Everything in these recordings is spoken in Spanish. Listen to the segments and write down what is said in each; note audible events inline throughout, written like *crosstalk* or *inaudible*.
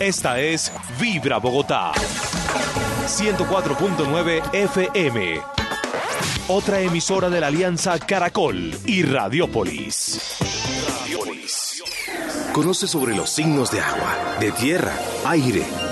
Esta es Vibra Bogotá. 104.9 FM. Otra emisora de la Alianza Caracol y Radiópolis. Radiópolis. Conoce sobre los signos de agua, de tierra, aire,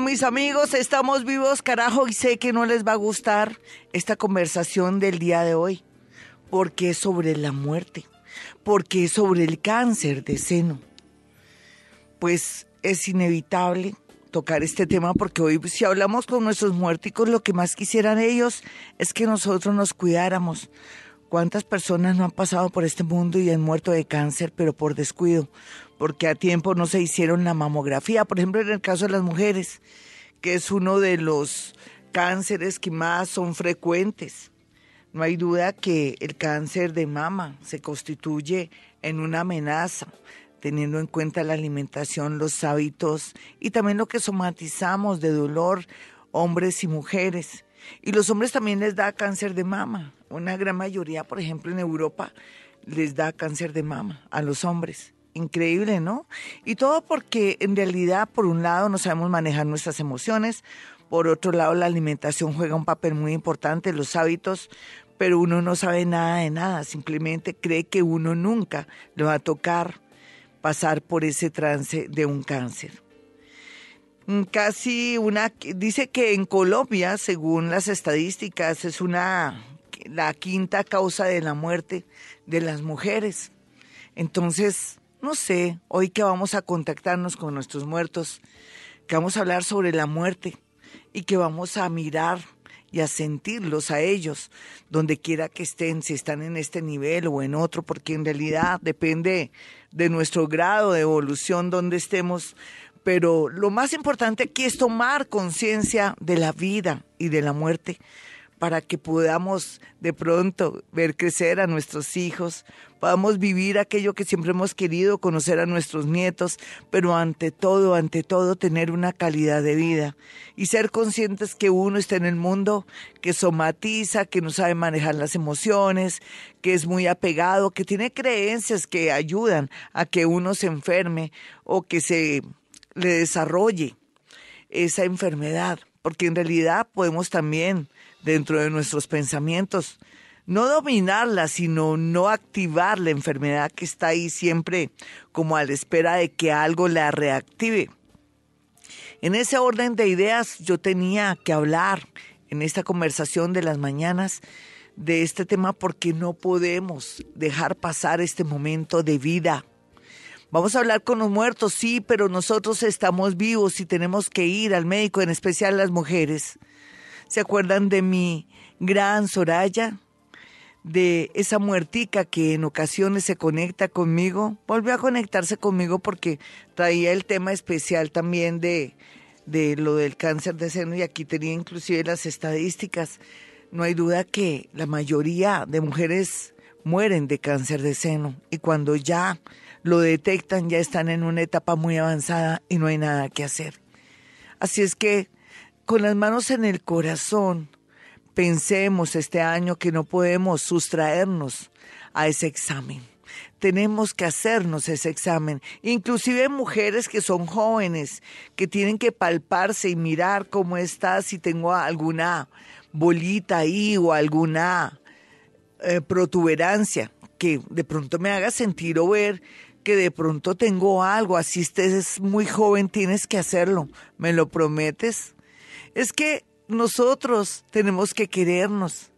Mis amigos, estamos vivos, carajo, y sé que no les va a gustar esta conversación del día de hoy, porque es sobre la muerte, porque es sobre el cáncer de seno. Pues es inevitable tocar este tema porque hoy si hablamos con nuestros muerticos, lo que más quisieran ellos es que nosotros nos cuidáramos. ¿Cuántas personas no han pasado por este mundo y han muerto de cáncer, pero por descuido? Porque a tiempo no se hicieron la mamografía, por ejemplo en el caso de las mujeres, que es uno de los cánceres que más son frecuentes. No hay duda que el cáncer de mama se constituye en una amenaza, teniendo en cuenta la alimentación, los hábitos y también lo que somatizamos de dolor, hombres y mujeres. Y los hombres también les da cáncer de mama. Una gran mayoría, por ejemplo, en Europa, les da cáncer de mama a los hombres increíble, ¿no? Y todo porque en realidad, por un lado, no sabemos manejar nuestras emociones, por otro lado, la alimentación juega un papel muy importante, los hábitos, pero uno no sabe nada de nada, simplemente cree que uno nunca le va a tocar pasar por ese trance de un cáncer. Mm, casi una, dice que en Colombia, según las estadísticas, es una, la quinta causa de la muerte de las mujeres. Entonces, no sé, hoy que vamos a contactarnos con nuestros muertos, que vamos a hablar sobre la muerte y que vamos a mirar y a sentirlos a ellos, donde quiera que estén, si están en este nivel o en otro, porque en realidad depende de nuestro grado de evolución donde estemos. Pero lo más importante aquí es tomar conciencia de la vida y de la muerte para que podamos de pronto ver crecer a nuestros hijos, podamos vivir aquello que siempre hemos querido, conocer a nuestros nietos, pero ante todo, ante todo, tener una calidad de vida y ser conscientes que uno está en el mundo, que somatiza, que no sabe manejar las emociones, que es muy apegado, que tiene creencias que ayudan a que uno se enferme o que se le desarrolle esa enfermedad, porque en realidad podemos también dentro de nuestros pensamientos. No dominarla, sino no activar la enfermedad que está ahí siempre como a la espera de que algo la reactive. En ese orden de ideas yo tenía que hablar en esta conversación de las mañanas de este tema porque no podemos dejar pasar este momento de vida. Vamos a hablar con los muertos, sí, pero nosotros estamos vivos y tenemos que ir al médico, en especial las mujeres. ¿Se acuerdan de mi gran Soraya? De esa muertica que en ocasiones se conecta conmigo. Volvió a conectarse conmigo porque traía el tema especial también de, de lo del cáncer de seno y aquí tenía inclusive las estadísticas. No hay duda que la mayoría de mujeres mueren de cáncer de seno y cuando ya lo detectan ya están en una etapa muy avanzada y no hay nada que hacer. Así es que con las manos en el corazón, pensemos este año que no podemos sustraernos a ese examen. Tenemos que hacernos ese examen. Inclusive mujeres que son jóvenes, que tienen que palparse y mirar cómo está, si tengo alguna bolita ahí o alguna eh, protuberancia que de pronto me haga sentir o ver que de pronto tengo algo, así estés muy joven, tienes que hacerlo. ¿Me lo prometes? Es que nosotros tenemos que querernos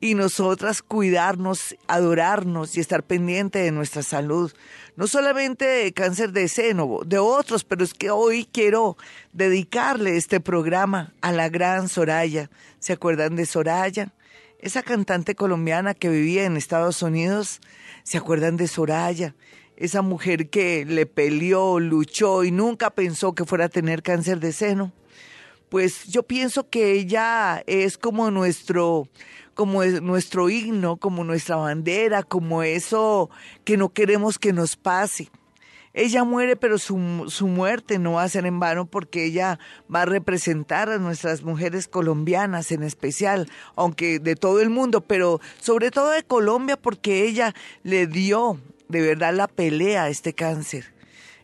y nosotras cuidarnos, adorarnos y estar pendiente de nuestra salud. No solamente de cáncer de seno, de otros, pero es que hoy quiero dedicarle este programa a la gran Soraya. ¿Se acuerdan de Soraya? Esa cantante colombiana que vivía en Estados Unidos. ¿Se acuerdan de Soraya? Esa mujer que le peleó, luchó y nunca pensó que fuera a tener cáncer de seno. Pues yo pienso que ella es como nuestro como es nuestro himno, como nuestra bandera, como eso que no queremos que nos pase. Ella muere, pero su, su, muerte no va a ser en vano porque ella va a representar a nuestras mujeres colombianas en especial, aunque de todo el mundo, pero sobre todo de Colombia porque ella le dio de verdad la pelea a este cáncer.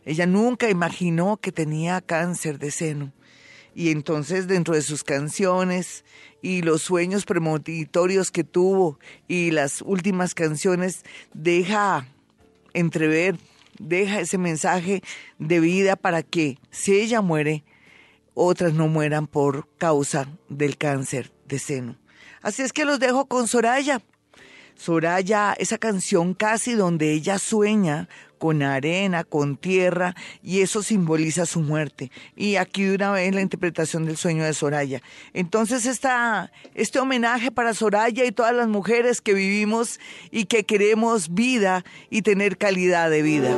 Ella nunca imaginó que tenía cáncer de seno. Y entonces dentro de sus canciones y los sueños premonitorios que tuvo y las últimas canciones deja entrever, deja ese mensaje de vida para que si ella muere, otras no mueran por causa del cáncer de seno. Así es que los dejo con Soraya. Soraya, esa canción casi donde ella sueña con arena, con tierra, y eso simboliza su muerte. Y aquí de una vez la interpretación del sueño de Soraya. Entonces esta, este homenaje para Soraya y todas las mujeres que vivimos y que queremos vida y tener calidad de vida.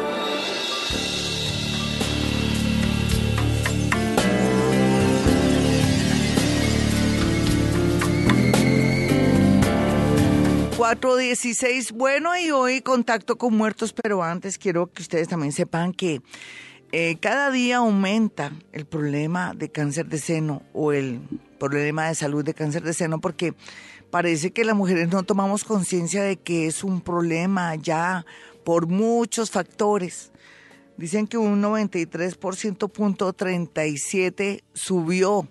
416. Bueno, y hoy contacto con muertos, pero antes quiero que ustedes también sepan que eh, cada día aumenta el problema de cáncer de seno o el problema de salud de cáncer de seno porque parece que las mujeres no tomamos conciencia de que es un problema ya por muchos factores. Dicen que un 93% punto 37 subió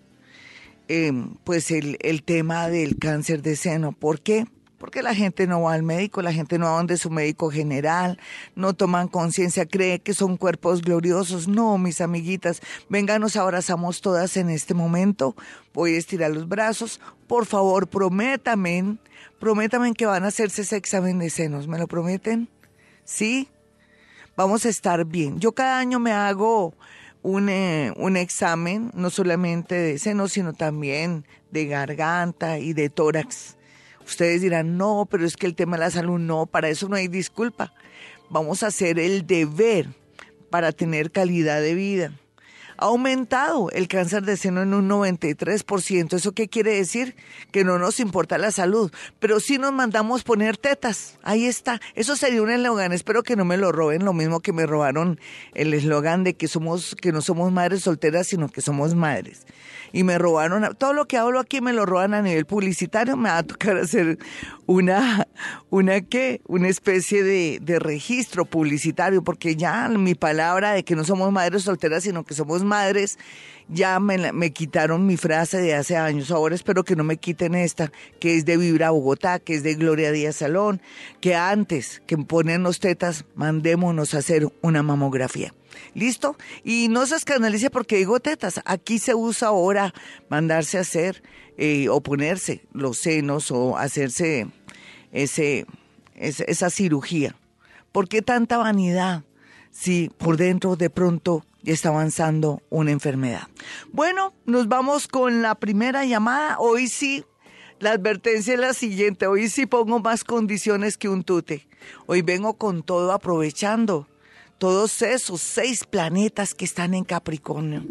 eh, pues el, el tema del cáncer de seno. ¿Por qué? Porque la gente no va al médico, la gente no va donde su médico general, no toman conciencia, cree que son cuerpos gloriosos. No, mis amiguitas, venga, nos abrazamos todas en este momento. Voy a estirar los brazos. Por favor, prométame, prométame que van a hacerse ese examen de senos. ¿Me lo prometen? ¿Sí? Vamos a estar bien. Yo cada año me hago un, eh, un examen, no solamente de senos, sino también de garganta y de tórax Ustedes dirán, no, pero es que el tema de la salud no, para eso no hay disculpa. Vamos a hacer el deber para tener calidad de vida ha aumentado el cáncer de seno en un 93%. ¿Eso qué quiere decir? Que no nos importa la salud, pero sí nos mandamos poner tetas. Ahí está. Eso sería un eslogan. Espero que no me lo roben, lo mismo que me robaron el eslogan de que somos que no somos madres solteras, sino que somos madres. Y me robaron todo lo que hablo aquí me lo roban a nivel publicitario, me va a tocar hacer una una qué, una especie de, de registro publicitario porque ya mi palabra de que no somos madres solteras, sino que somos madres, ya me, me, quitaron mi frase de hace años. Ahora espero que no me quiten esta, que es de Vibra Bogotá, que es de Gloria Díaz Salón, que antes que ponernos tetas, mandémonos a hacer una mamografía. ¿Listo? Y no se escanalice porque digo tetas. Aquí se usa ahora mandarse a hacer eh, o ponerse los senos o hacerse ese, esa cirugía. ¿Por qué tanta vanidad si por dentro de pronto está avanzando una enfermedad. Bueno, nos vamos con la primera llamada. Hoy sí, la advertencia es la siguiente. Hoy sí pongo más condiciones que un tute. Hoy vengo con todo aprovechando todos esos seis planetas que están en Capricornio.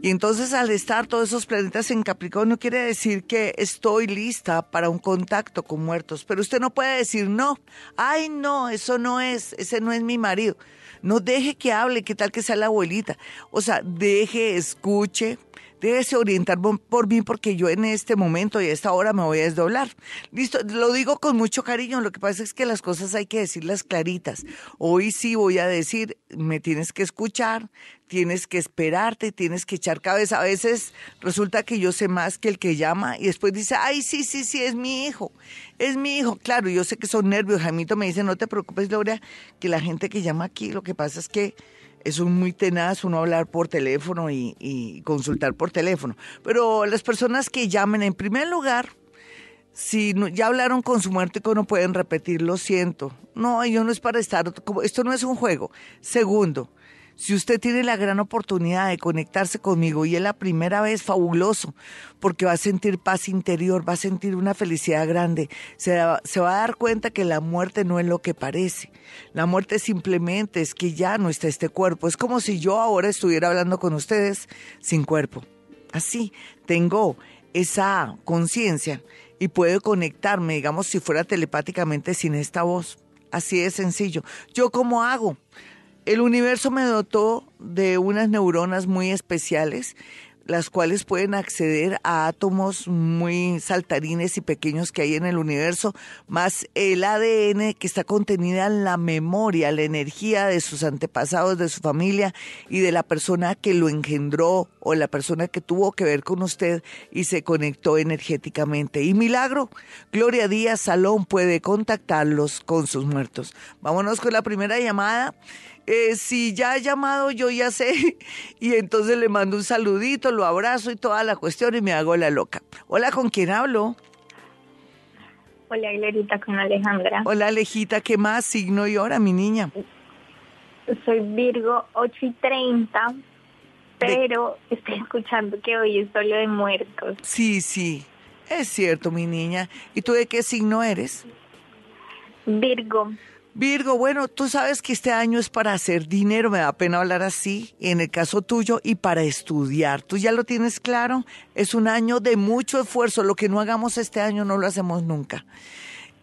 Y entonces al estar todos esos planetas en Capricornio quiere decir que estoy lista para un contacto con muertos. Pero usted no puede decir no. Ay, no, eso no es, ese no es mi marido. No deje que hable, qué tal que sea la abuelita. O sea, deje, escuche, déjese orientar por mí porque yo en este momento y a esta hora me voy a desdoblar. Listo, lo digo con mucho cariño, lo que pasa es que las cosas hay que decirlas claritas. Hoy sí voy a decir, me tienes que escuchar, tienes que esperarte, tienes que echar cabeza. A veces resulta que yo sé más que el que llama y después dice, ay, sí, sí, sí, es mi hijo, es mi hijo. Claro, yo sé que son nervios. Jaimito me dice, no te preocupes, Gloria, que la gente que llama aquí, lo que pasa es que es muy tenaz uno hablar por teléfono y, consultar por teléfono. Pero las personas que llamen, en primer lugar, si ya hablaron con su muerte y no pueden repetir, lo siento. No, yo no es para estar, esto no es un juego. Segundo, si usted tiene la gran oportunidad de conectarse conmigo y es la primera vez, fabuloso, porque va a sentir paz interior, va a sentir una felicidad grande, se, va a dar cuenta que la muerte no es lo que parece. La muerte simplemente es que ya no está este cuerpo. Es como si yo ahora estuviera hablando con ustedes sin cuerpo. Así, tengo esa conciencia y puedo conectarme, digamos, si fuera telepáticamente sin esta voz. Así de sencillo. ¿Yo cómo hago? El universo me dotó de unas neuronas muy especiales, las cuales pueden acceder a átomos muy saltarines y pequeños que hay en el universo, más el ADN que está contenida en la memoria, la energía de sus antepasados, de su familia y de la persona que lo engendró o la persona que tuvo que ver con usted y se conectó energéticamente. Y milagro, Gloria Díaz Salón puede contactarlos con sus muertos. Vámonos con la primera llamada. Eh, si ya ha llamado, yo ya sé. *laughs* Y entonces le mando un saludito, lo abrazo y toda la cuestión y me hago la loca. Hola, ¿con quién hablo? Hola, Glorita, con Alejandra. Hola, Alejita, ¿qué más? Signo y hora, mi niña. Soy Virgo 8 y 30, pero estoy escuchando que hoy es solo de muertos. Sí, sí, es cierto, mi niña. ¿Y tú de qué signo eres? Virgo. Virgo, bueno, tú sabes que este año es para hacer dinero, me da pena hablar así, en el caso tuyo, y para estudiar. ¿Tú ya lo tienes claro? Es un año de mucho esfuerzo. Lo que no hagamos este año no lo hacemos nunca.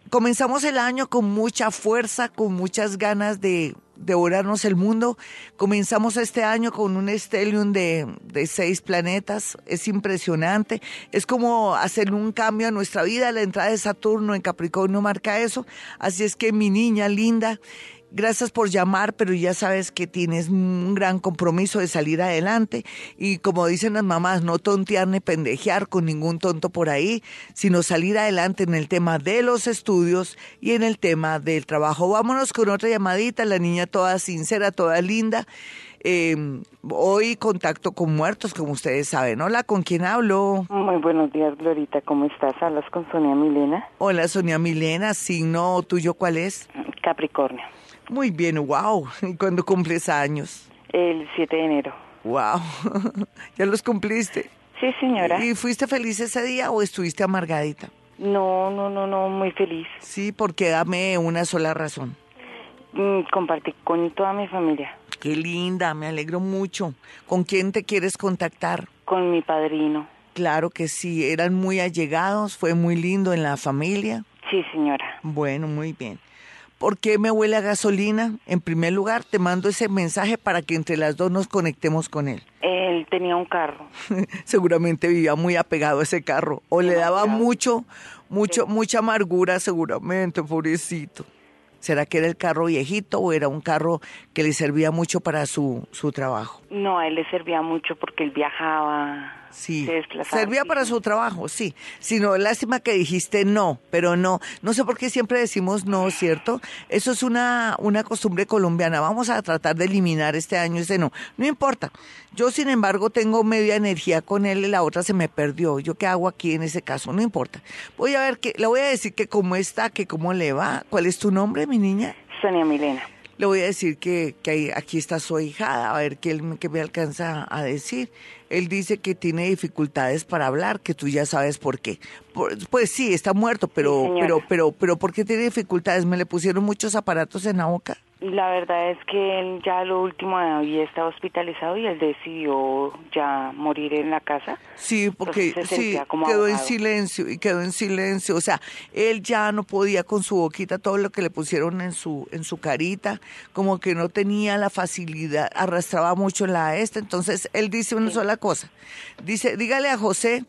Comenzamos el año con mucha fuerza, con muchas ganas de devorarnos el mundo. Comenzamos este año con un stellium de, de, seis planetas. Es impresionante. Es como hacer un cambio a nuestra vida. La entrada de Saturno en Capricornio marca eso. Así es que mi niña linda, Gracias por llamar, pero ya sabes que tienes un gran compromiso de salir adelante y como dicen las mamás, no tontear ni pendejear con ningún tonto por ahí, sino salir adelante en el tema de los estudios y en el tema del trabajo. Vámonos con otra llamadita, la niña toda sincera, toda linda. Em, hoy contacto con muertos, como ustedes saben. Hola, ¿con quién hablo? Muy buenos días, Glorita. ¿Cómo estás? Hablas con Sonia Milena. Hola, Sonia Milena. ¿Signo tuyo cuál es? Capricornio. Muy bien, wow. *laughs* ¿Y cuándo cumples años? El 7 de enero. Wow. *laughs* ¿Ya los cumpliste? Sí, señora. ¿Y fuiste feliz ese día o estuviste amargadita? No, no, no, no, muy feliz. Sí, porque dame una sola razón. Mm, compartí con toda mi familia. Qué linda, me alegro mucho. ¿Con quién te quieres contactar? Con mi padrino. Claro que sí, eran muy allegados, fue muy lindo en la familia. Sí, señora. Bueno, muy bien. ¿Por qué me huele a gasolina? En primer lugar, te mando ese mensaje para que entre las dos nos conectemos con él. Él tenía un carro. *laughs* seguramente vivía muy apegado a ese carro. O le daba mucho, mucho, mucha amargura, seguramente, pobrecito. ¿Será que era el carro viejito o era un carro que le servía mucho para su, su trabajo? No, a él le servía mucho porque él viajaba Sí, servía para su trabajo, sí. Sino, lástima que dijiste no, pero no. No sé por qué siempre decimos no, ¿cierto? Eso es una, una costumbre colombiana. Vamos a tratar de eliminar este año ese no. No importa. Yo, sin embargo, tengo media energía con él y la otra se me perdió. ¿Yo qué hago aquí en ese caso? No importa. Voy a ver que, le voy a decir que cómo está, que cómo le va. ¿Cuál es tu nombre, mi niña? Sonia Milena le voy a decir que, que aquí está su hijada, a ver qué, él, qué me alcanza a decir. Él dice que tiene dificultades para hablar, que tú ya sabes por qué. pues sí, está muerto, pero, pero, pero, pero, ¿por qué tiene dificultades? ¿Me le pusieron muchos aparatos en la boca? La verdad es que él ya lo último había estado hospitalizado y él decidió ya morir en la casa. Sí, porque sí, quedó en silencio y quedó en silencio. O sea, él ya no podía con su boquita todo lo que le pusieron en su en su carita, como que no tenía la facilidad, arrastraba mucho la esta. Entonces él dice una sola cosa. Dice, dígale a José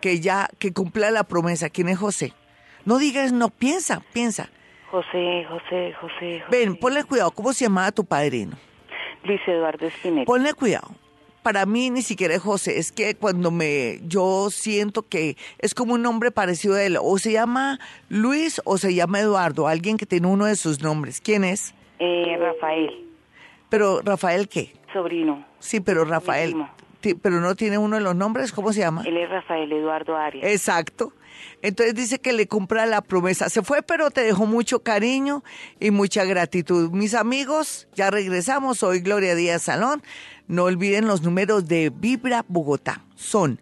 que ya que cumpla la promesa. ¿Quién es José? No digas, no piensa, piensa José, José, José, Ven, ponle cuidado. ¿Cómo se llamaba tu padrino? Luis Eduardo Espinel. Ponle cuidado. Para mí ni siquiera es José, es que cuando me, yo siento que es como un nombre parecido a él, o se llama Luis o se llama Eduardo, alguien que tiene uno de sus nombres. ¿Quién es? Eh, Rafael. Pero Rafael qué? Sobrino. Sí, pero Rafael, pero no tiene uno de los nombres, ¿cómo se llama? Él es Rafael Eduardo Arias. Exacto. Entonces dice que le cumpla la promesa. Se fue, pero te dejó mucho cariño y mucha gratitud. Mis amigos, ya regresamos. Hoy Gloria Díaz Salón. No olviden los números de Vibra Bogotá. Son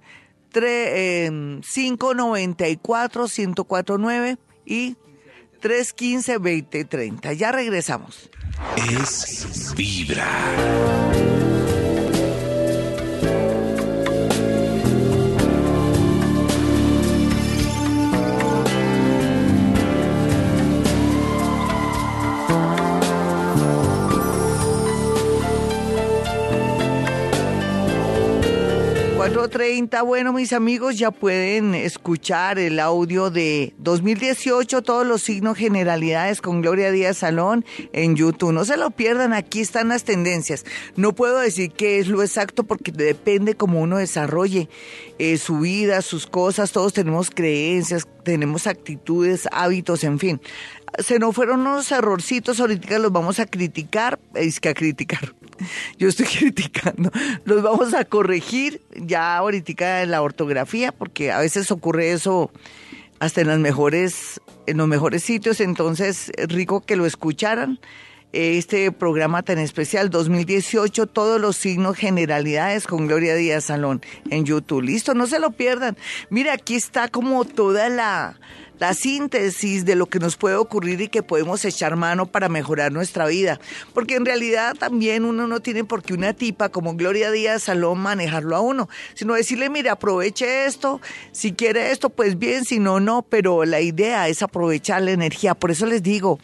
594-1049 y 315-2030. Ya regresamos. Es Vibra. 4.30, bueno mis amigos ya pueden escuchar el audio de 2018, todos los signos generalidades con Gloria Díaz Salón en YouTube. No se lo pierdan, aquí están las tendencias. No puedo decir qué es lo exacto porque depende cómo uno desarrolle eh, su vida, sus cosas, todos tenemos creencias, tenemos actitudes, hábitos, en fin. Se nos fueron unos errorcitos, ahorita los vamos a criticar, es que a criticar, yo estoy *laughs* criticando, los vamos a corregir ya ahorita en la ortografía, porque a veces ocurre eso hasta en las mejores, en los mejores sitios, entonces rico que lo escucharan este programa tan especial 2018, todos los signos generalidades con Gloria Díaz Salón en YouTube. Listo, no se lo pierdan. Mira, aquí está como toda la, la síntesis de lo que nos puede ocurrir y que podemos echar mano para mejorar nuestra vida. Porque en realidad también uno no tiene por qué una tipa como Gloria Díaz Salón manejarlo a uno, sino decirle, mire, aproveche esto, si quiere esto, pues bien, si no, no, pero la idea es aprovechar la energía. Por eso les digo,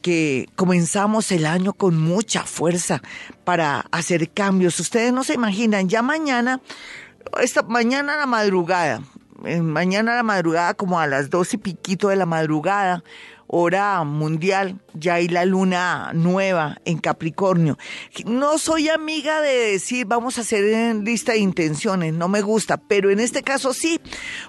que comenzamos el año con mucha fuerza para hacer cambios. Ustedes no se imaginan, ya mañana, esta mañana a la madrugada, mañana la madrugada, como a las dos y piquito de la madrugada, hora mundial, ya hay la luna nueva en Capricornio. No soy amiga de decir vamos a hacer lista de intenciones, no me gusta, pero en este caso sí,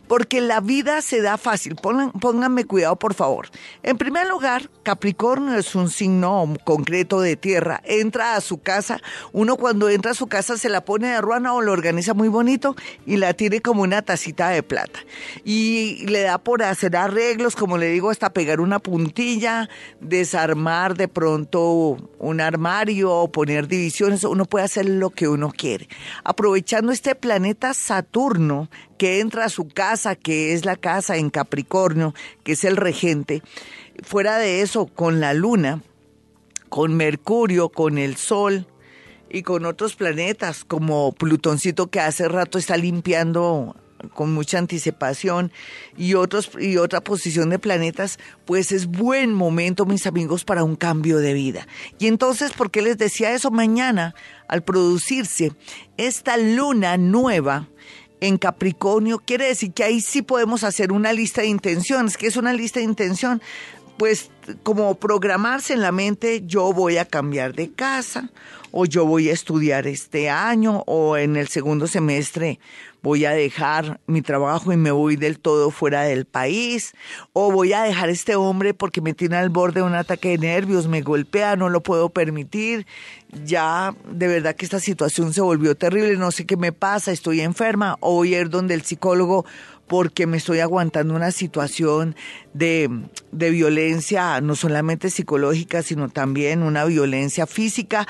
porque la vida se da fácil. pónganme cuidado, por favor. En primer lugar, Capricornio es un signo concreto de tierra. Entra a su casa, uno cuando entra a su casa se la pone de ruana o lo organiza muy bonito y la tiene como una tacita de plata. Y le da por hacer arreglos, como le digo, hasta pegar una puntilla, desarmar de pronto un armario o poner divisiones, uno puede hacer lo que uno quiere. Aprovechando este planeta Saturno que entra a su casa, que es la casa en Capricornio, que es el regente, fuera de eso, con la luna, con Mercurio, con el Sol, y con otros planetas como Plutoncito que hace rato está limpiando con mucha anticipación y otros y otra posición de planetas, pues es buen momento, mis amigos, para un cambio de vida. Y entonces, ¿por qué les decía eso mañana al producirse esta luna nueva? En Capricornio quiere decir que ahí sí podemos hacer una lista de intenciones. que es una lista de intención? Pues como programarse en la mente, yo voy a cambiar de casa, o yo voy a estudiar este año, o en el segundo semestre voy a dejar mi trabajo y me voy del todo fuera del país, o voy a dejar este hombre porque me tiene al borde de un ataque de nervios, me golpea, no lo puedo permitir, ya de verdad que esta situación se volvió terrible, no sé qué me pasa, estoy enferma, o voy a ir donde el psicólogo porque me estoy aguantando una situación de, de, violencia, no solamente psicológica, sino también una violencia física.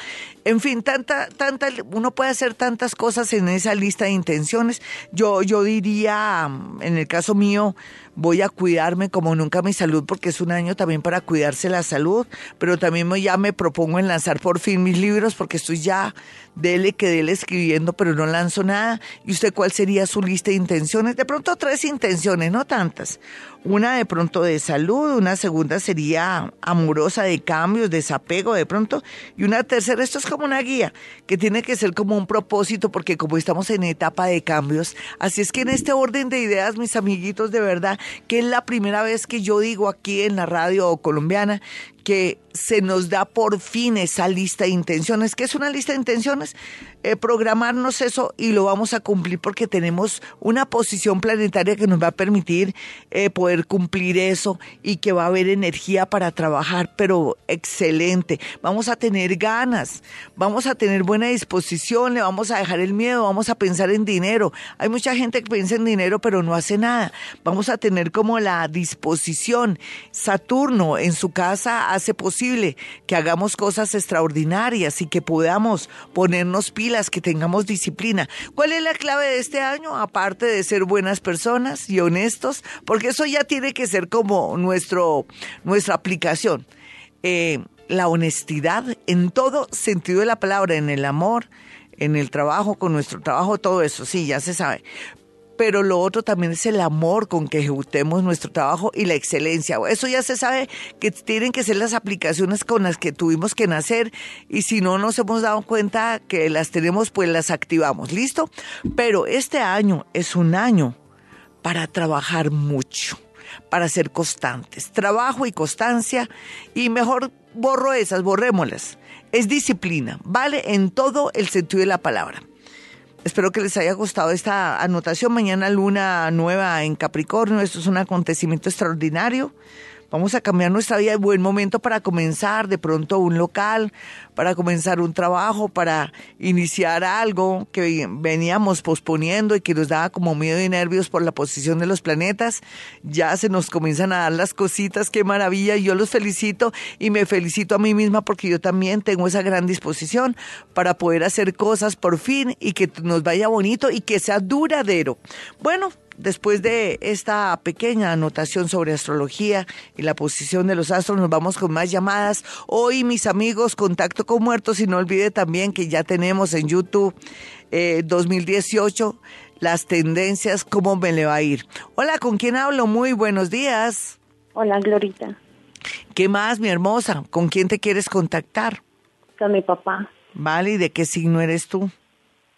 En fin, tanta, tanta, uno puede hacer tantas cosas en esa lista de intenciones. Yo, yo diría, en el caso mío, voy a cuidarme como nunca mi salud porque es un año también para cuidarse la salud, pero también ya me propongo en lanzar por fin mis libros porque estoy ya dele que dele escribiendo, pero no lanzo nada. ¿Y usted cuál sería su lista de intenciones? De pronto tres intenciones, no tantas. Una de pronto de salud, una segunda sería amorosa de cambios, desapego de pronto, y una tercera, esto es como una guía, que tiene que ser como un propósito, porque como estamos en etapa de cambios, así es que en este orden de ideas, mis amiguitos, de verdad, que es la primera vez que yo digo aquí en la radio colombiana que se nos da por fin esa lista de intenciones. ¿Qué es una lista de intenciones? Eh, programarnos eso y lo vamos a cumplir porque tenemos una posición planetaria que nos va a permitir eh, poder cumplir eso y que va a haber energía para trabajar, pero excelente. Vamos a tener ganas, vamos a tener buena disposición, le vamos a dejar el miedo, vamos a pensar en dinero. Hay mucha gente que piensa en dinero pero no hace nada. Vamos a tener como la disposición. Saturno en su casa hace posible que hagamos cosas extraordinarias y que podamos ponernos pilas, que tengamos disciplina. ¿Cuál es la clave de este año? Aparte de ser buenas personas y honestos, porque eso ya tiene que ser como nuestro, nuestra aplicación. Eh, la honestidad en todo sentido de la palabra, en el amor, en el trabajo, con nuestro trabajo, todo eso, sí, ya se sabe pero lo otro también es el amor con que ejecutemos nuestro trabajo y la excelencia. Eso ya se sabe que tienen que ser las aplicaciones con las que tuvimos que nacer y si no nos hemos dado cuenta que las tenemos, pues las activamos. ¿Listo? Pero este año es un año para trabajar mucho, para ser constantes. Trabajo y constancia y mejor borro esas, borrémoslas. Es disciplina, vale en todo el sentido de la palabra. Espero que les haya gustado esta anotación. Mañana luna nueva en Capricornio. Esto es un acontecimiento extraordinario. Vamos a cambiar nuestra vida. Buen momento para comenzar de pronto un local, para comenzar un trabajo, para iniciar algo que veníamos posponiendo y que nos daba como miedo y nervios por la posición de los planetas. Ya se nos comienzan a dar las cositas. Qué maravilla. Yo los felicito y me felicito a mí misma porque yo también tengo esa gran disposición para poder hacer cosas por fin y que nos vaya bonito y que sea duradero. Bueno, Después de esta pequeña anotación sobre astrología y la posición de los astros, nos vamos con más llamadas. Hoy, mis amigos, contacto con muertos y no olvide también que ya tenemos en YouTube 2018 eh, las tendencias, cómo me le va a ir. Hola, ¿con quién hablo? Muy buenos días. Hola, Glorita. ¿Qué más, mi hermosa? ¿Con quién te quieres contactar? Con mi papá. Vale, ¿y de qué signo eres tú?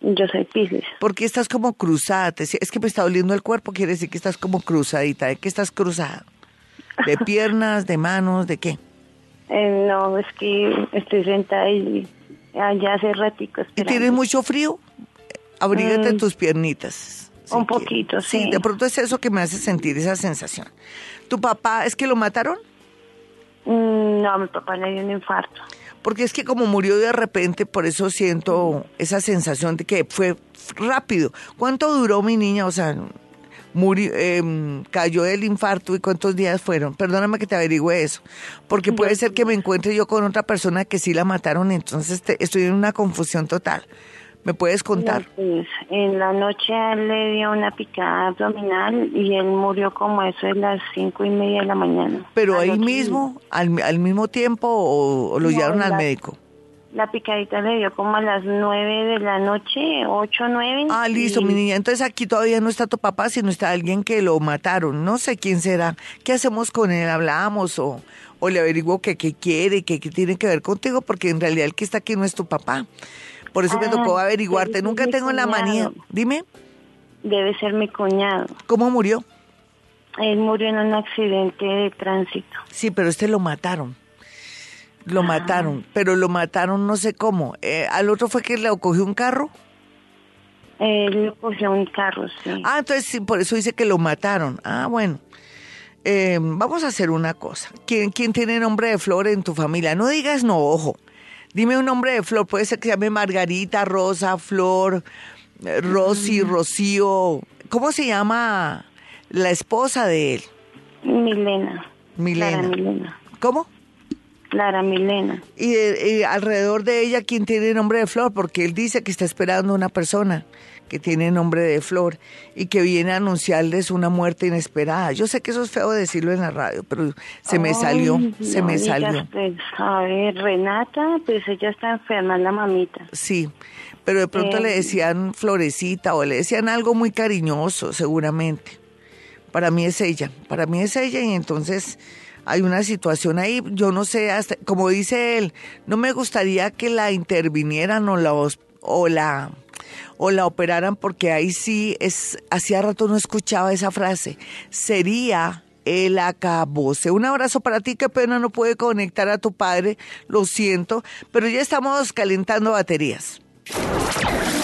Yo soy Pisces. ¿Por qué estás como cruzada? Es que me está doliendo el cuerpo, quiere decir que estás como cruzadita. ¿De qué estás cruzada? ¿De *laughs* piernas, de manos, de qué? Eh, no, es que estoy sentada y allá hace ratico. ¿Y tienes mucho frío? Abrígate mm, tus piernitas. un poquito, sí. Sí, de pronto es eso que me hace sentir esa sensación. ¿Tu papá es que lo mataron? Mm, no, mi papá le dio un infarto porque es que como murió de repente, por eso siento esa sensación de que fue rápido. ¿Cuánto duró mi niña? O sea, murió, em, cayó del infarto y cuántos días fueron. Perdóname que te averigüe eso, porque puede ser que me encuentre yo con otra persona que sí la mataron, entonces estoy en una confusión total. ¿Me puedes contar? pues, en la noche le dio una picada abdominal y él murió como eso de las cinco y media de la mañana. ¿Pero ahí mismo, al, mismo tiempo o, lo llevaron al médico? La picadita le dio como a las nueve de la noche, ocho, nueve. Ah, listo, mi niña. Entonces aquí todavía no está tu papá, sino está alguien que lo mataron. No sé quién será. ¿Qué hacemos con él? ¿Hablamos o, o le averiguo que qué quiere, que qué tiene que ver contigo? Porque en realidad el que está aquí no es tu papá. Por eso me ah, tocó averiguarte. Nunca tengo la manía. Dime. Debe ser mi cuñado. ¿Cómo murió? Él murió en un accidente de tránsito. Sí, pero este lo mataron. Lo ah. mataron, pero lo mataron no sé cómo. Eh, ¿Al otro fue que le cogió un carro? Él le cogió un carro, sí. Ah, entonces sí, por eso dice que lo mataron. Ah, bueno. Eh, vamos a hacer una cosa. ¿Quién, ¿Quién tiene nombre de Flor en tu familia? No digas no, ojo. Dime un nombre de flor, puede ser que se llame Margarita, Rosa, Flor, eh, Rosy, mm. Rocío. ¿Cómo se llama la esposa de él? Milena. Milena. Milena. ¿Cómo? Clara Milena. Y, y, alrededor de ella, ¿quién tiene nombre de Flor? Porque él dice que está esperando una persona que tiene nombre de Flor y que viene a anunciarles una muerte inesperada. Yo sé que eso es feo decirlo en la radio, pero se me salió, se me salió. Pues, a ver, Renata, pues ella está enferma, la mamita. Sí, pero de pronto le decían florecita o le decían algo muy cariñoso, seguramente. Para mí es ella, para mí es ella y entonces hay una situación ahí, yo no sé, hasta, como dice él, no me gustaría que la intervinieran o la, o la operaran porque ahí sí es, hacía rato no escuchaba esa frase, sería el acabose. Un abrazo para ti, qué pena no puede conectar a tu padre, lo siento, pero ya estamos calentando baterías.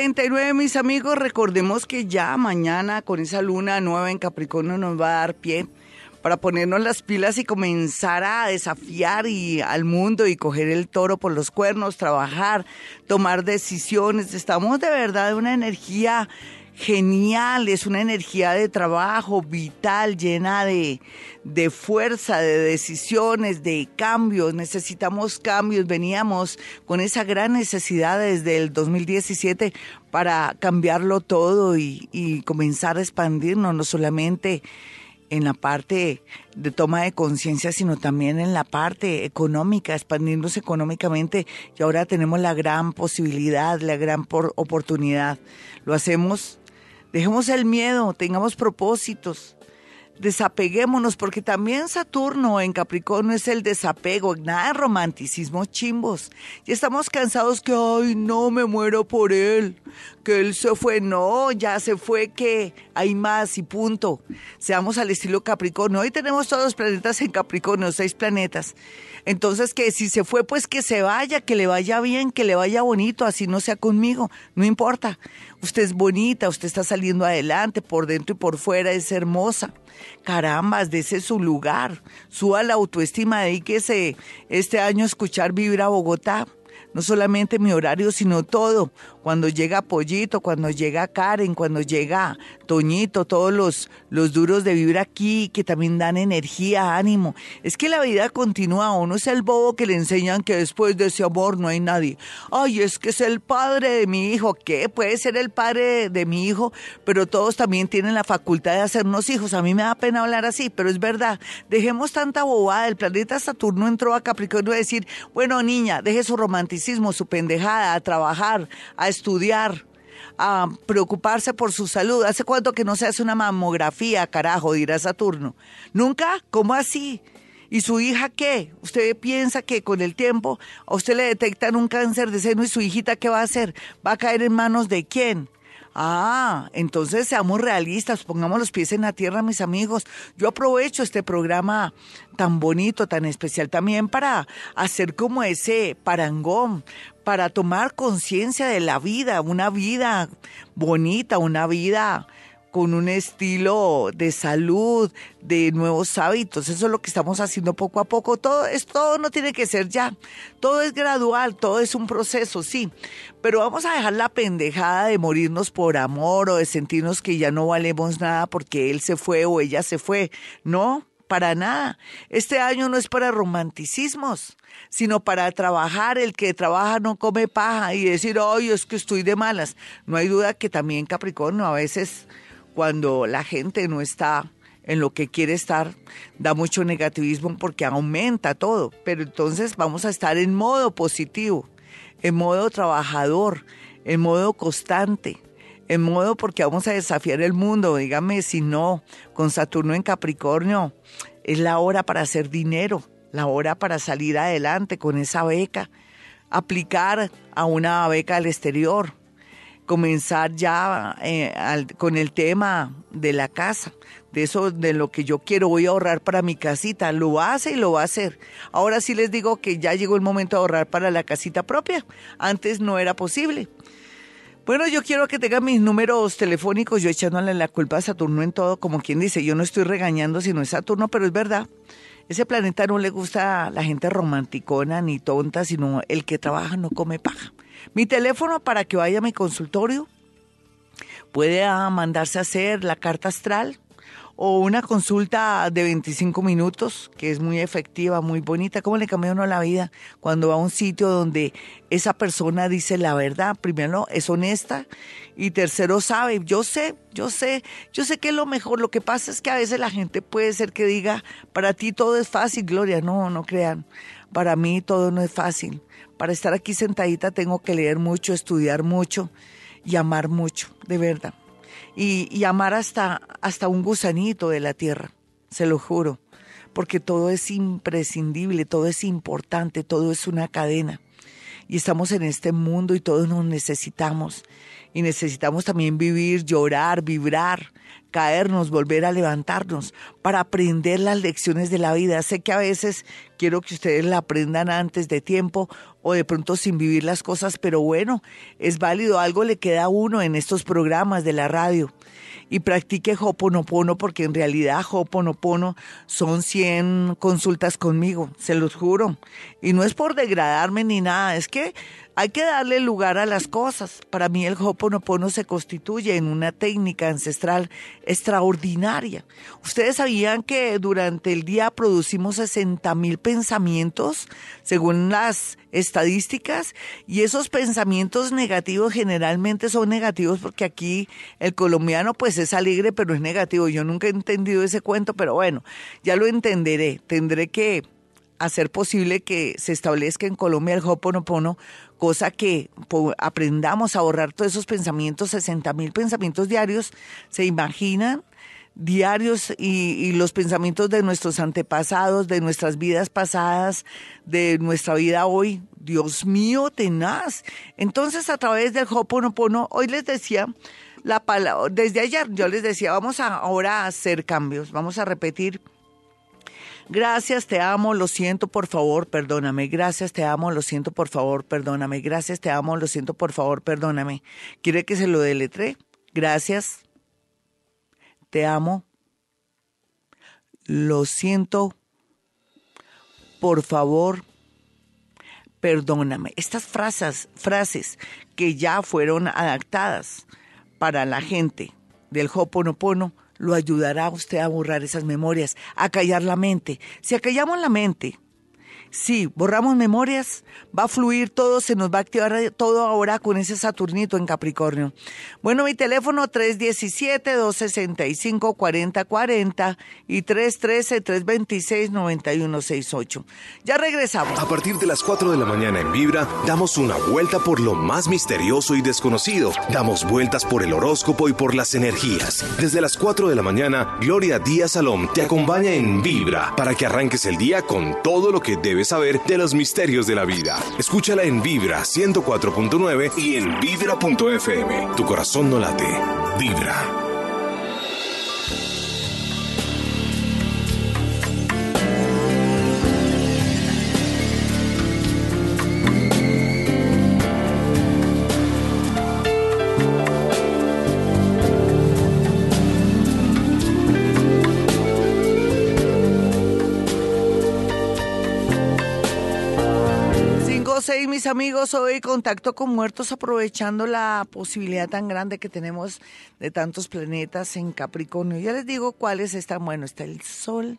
49, mis amigos, recordemos que ya mañana con esa luna nueva en Capricornio nos va a dar pie para ponernos las pilas y comenzar a desafiar y al mundo y coger el toro por los cuernos, trabajar, tomar decisiones. Estamos de verdad de una energía genial, es una energía de trabajo vital, llena de, de fuerza, de decisiones, de cambios. Necesitamos cambios. Veníamos con esa gran necesidad desde el 2017 para cambiarlo todo y, y comenzar a expandirnos, no solamente en la parte de toma de conciencia, sino también en la parte económica, expandirnos económicamente. Y ahora tenemos la gran posibilidad, la gran oportunidad. Lo hacemos Dejemos el miedo, tengamos propósitos, desapeguémonos, porque también Saturno en Capricornio es el desapego, nada romanticismo chimbos. Y estamos cansados que, ay, no me muero por él, que él se fue, no, ya se fue, que hay más y punto. Seamos al estilo Capricornio. Hoy tenemos todos los planetas en Capricornio, seis planetas. Entonces, que si se fue, pues que se vaya, que le vaya bien, que le vaya bonito, así no sea conmigo, no importa. Usted es bonita, usted está saliendo adelante, por dentro y por fuera, es hermosa. Carambas, ese su lugar. Suba la autoestima, dedíquese este año a escuchar Vibra Bogotá no solamente mi horario, sino todo. Cuando llega Pollito, cuando llega Karen, cuando llega Toñito, todos los, los duros de vivir aquí que también dan energía, ánimo. Es que la vida continúa, uno es el bobo que le enseñan que después de ese amor no hay nadie. Ay, es que es el padre de mi hijo. ¿Qué? Puede ser el padre de mi hijo, pero todos también tienen la facultad de hacernos hijos. A mí me da pena hablar así, pero es verdad. Dejemos tanta bobada. El planeta Saturno entró a Capricornio a decir, bueno, niña, deje su romanticismo, su pendejada, a trabajar, a estudiar, a preocuparse por su salud. ¿Hace cuánto que no se hace una mamografía, carajo? Dirá Saturno. ¿Nunca? ¿Cómo así? ¿Y su hija qué? ¿Usted piensa que con el tiempo a usted le detectan un cáncer de seno y su hijita qué va a hacer? ¿Va a caer en manos de quién? Ah, entonces seamos realistas, pongamos los pies en la tierra, mis amigos. Yo aprovecho este programa tan bonito, tan especial también para hacer como ese parangón, para tomar conciencia de la vida, una vida bonita, una vida con un estilo de salud, de nuevos hábitos. Eso es lo que estamos haciendo poco a poco. Todo, es, todo no tiene que ser ya. Todo es gradual, todo es un proceso, sí. Pero vamos a dejar la pendejada de morirnos por amor o de sentirnos que ya no valemos nada porque él se fue o ella se fue. No, para nada. Este año no es para romanticismos, sino para trabajar. El que trabaja no come paja y decir, ay, es que estoy de malas. No hay duda que también Capricornio a veces cuando la gente no está en lo que quiere estar, da mucho negativismo porque aumenta todo. Pero entonces vamos a estar en modo positivo, en modo trabajador, en modo constante en modo porque vamos a desafiar el mundo. Dígame si no, con Saturno en Capricornio, es la hora para hacer dinero, la hora para salir adelante con esa beca, aplicar a una beca al exterior, comenzar ya eh, con el tema de la casa, de eso de lo que yo quiero, voy a ahorrar para mi casita, lo hace y lo va a hacer. Ahora sí les digo que ya llegó el momento de ahorrar para la casita propia, antes no era posible. Bueno, yo quiero que tengan mis números telefónicos, yo echándole la culpa a Saturno en todo, como quien dice, yo no estoy regañando si no es Saturno, pero es verdad. Ese planeta no le gusta a la gente romanticona ni tonta, sino el que trabaja no come paja. Mi teléfono para que vaya a mi consultorio, puede mandarse a hacer la carta astral, o una consulta de 25 minutos, que es muy efectiva, muy bonita. ¿Cómo le cambia uno la vida cuando va a un sitio donde esa persona dice la verdad? Primero, es honesta y tercero, sabe. Yo sé, yo sé, yo sé que es lo mejor. Lo que pasa es que a veces la gente puede ser que diga, para ti todo es fácil, Gloria. No, no crean. Para mí todo no es fácil. Para estar aquí sentadita tengo que leer mucho, estudiar mucho y amar mucho, de verdad y, amar hasta, hasta un gusanito de la tierra, se lo juro, porque todo es imprescindible, todo es importante, todo es una cadena. Y estamos en este mundo y todos nos necesitamos. Y necesitamos también vivir, llorar, vibrar, caernos, volver a levantarnos para aprender las lecciones de la vida. Sé que a veces quiero que ustedes la aprendan antes de tiempo o de pronto sin vivir las cosas, pero bueno, es válido, algo le queda a uno en estos programas de la radio. Y practique Hoponopono porque en realidad Hoponopono son 100 consultas conmigo, se los juro. Y no es por degradarme ni nada, es que hay que darle lugar a las cosas. Para mí el Hoponopono se constituye en una técnica ancestral extraordinaria. Ustedes sabían que durante el día producimos 60 mil pensamientos, según las estadísticas, y esos pensamientos negativos generalmente son negativos porque aquí el colombiano pues es alegre, pero es negativo. Yo nunca he entendido ese cuento, pero bueno, ya lo entenderé. Tendré que hacer posible que se establezca en Colombia el Hoponopono cosa que aprendamos a ahorrar todos esos pensamientos, 60 mil pensamientos diarios, se imaginan diarios y, los pensamientos de nuestros antepasados, de nuestras vidas pasadas, de nuestra vida hoy. Dios mío, tenaz. Entonces, a través del Hoponopono, hoy les decía la palabra, desde ayer yo les decía, vamos a ahora a hacer cambios, vamos a repetir Gracias, te amo, lo siento, por favor, perdóname. Gracias, te amo, lo siento, por favor, perdóname. Gracias, te amo, lo siento, por favor, perdóname. ¿Quiere que se lo deletre? Gracias, te amo, lo siento, por favor, perdóname. Estas frases, frases que ya fueron adaptadas para la gente del Hoponopono lo ayudará usted a borrar esas memorias, a callar la mente. Si acallamos la mente, si borramos memorias, va a fluir todo, se nos va a activar todo ahora con ese Saturnito en Capricornio. Bueno, mi teléfono 317-265-4040 y 313-326-9168. Ya regresamos. A partir de las 4 de la mañana en Vibra, damos una vuelta por lo más misterioso y desconocido. Damos vueltas por el horóscopo y por las energías. Desde las 4 de la mañana, Gloria Díaz Salom te acompaña en Vibra para que arranques el día con todo lo que debes saber de los misterios de la vida. Escúchala en Vibra 104.9 y en Vibra.fm. Tu corazón no late. Vibra. Mis amigos, hoy contacto con muertos aprovechando la posibilidad tan grande que tenemos de tantos planetas en Capricornio. Ya les digo cuáles están. Bueno, está el Sol,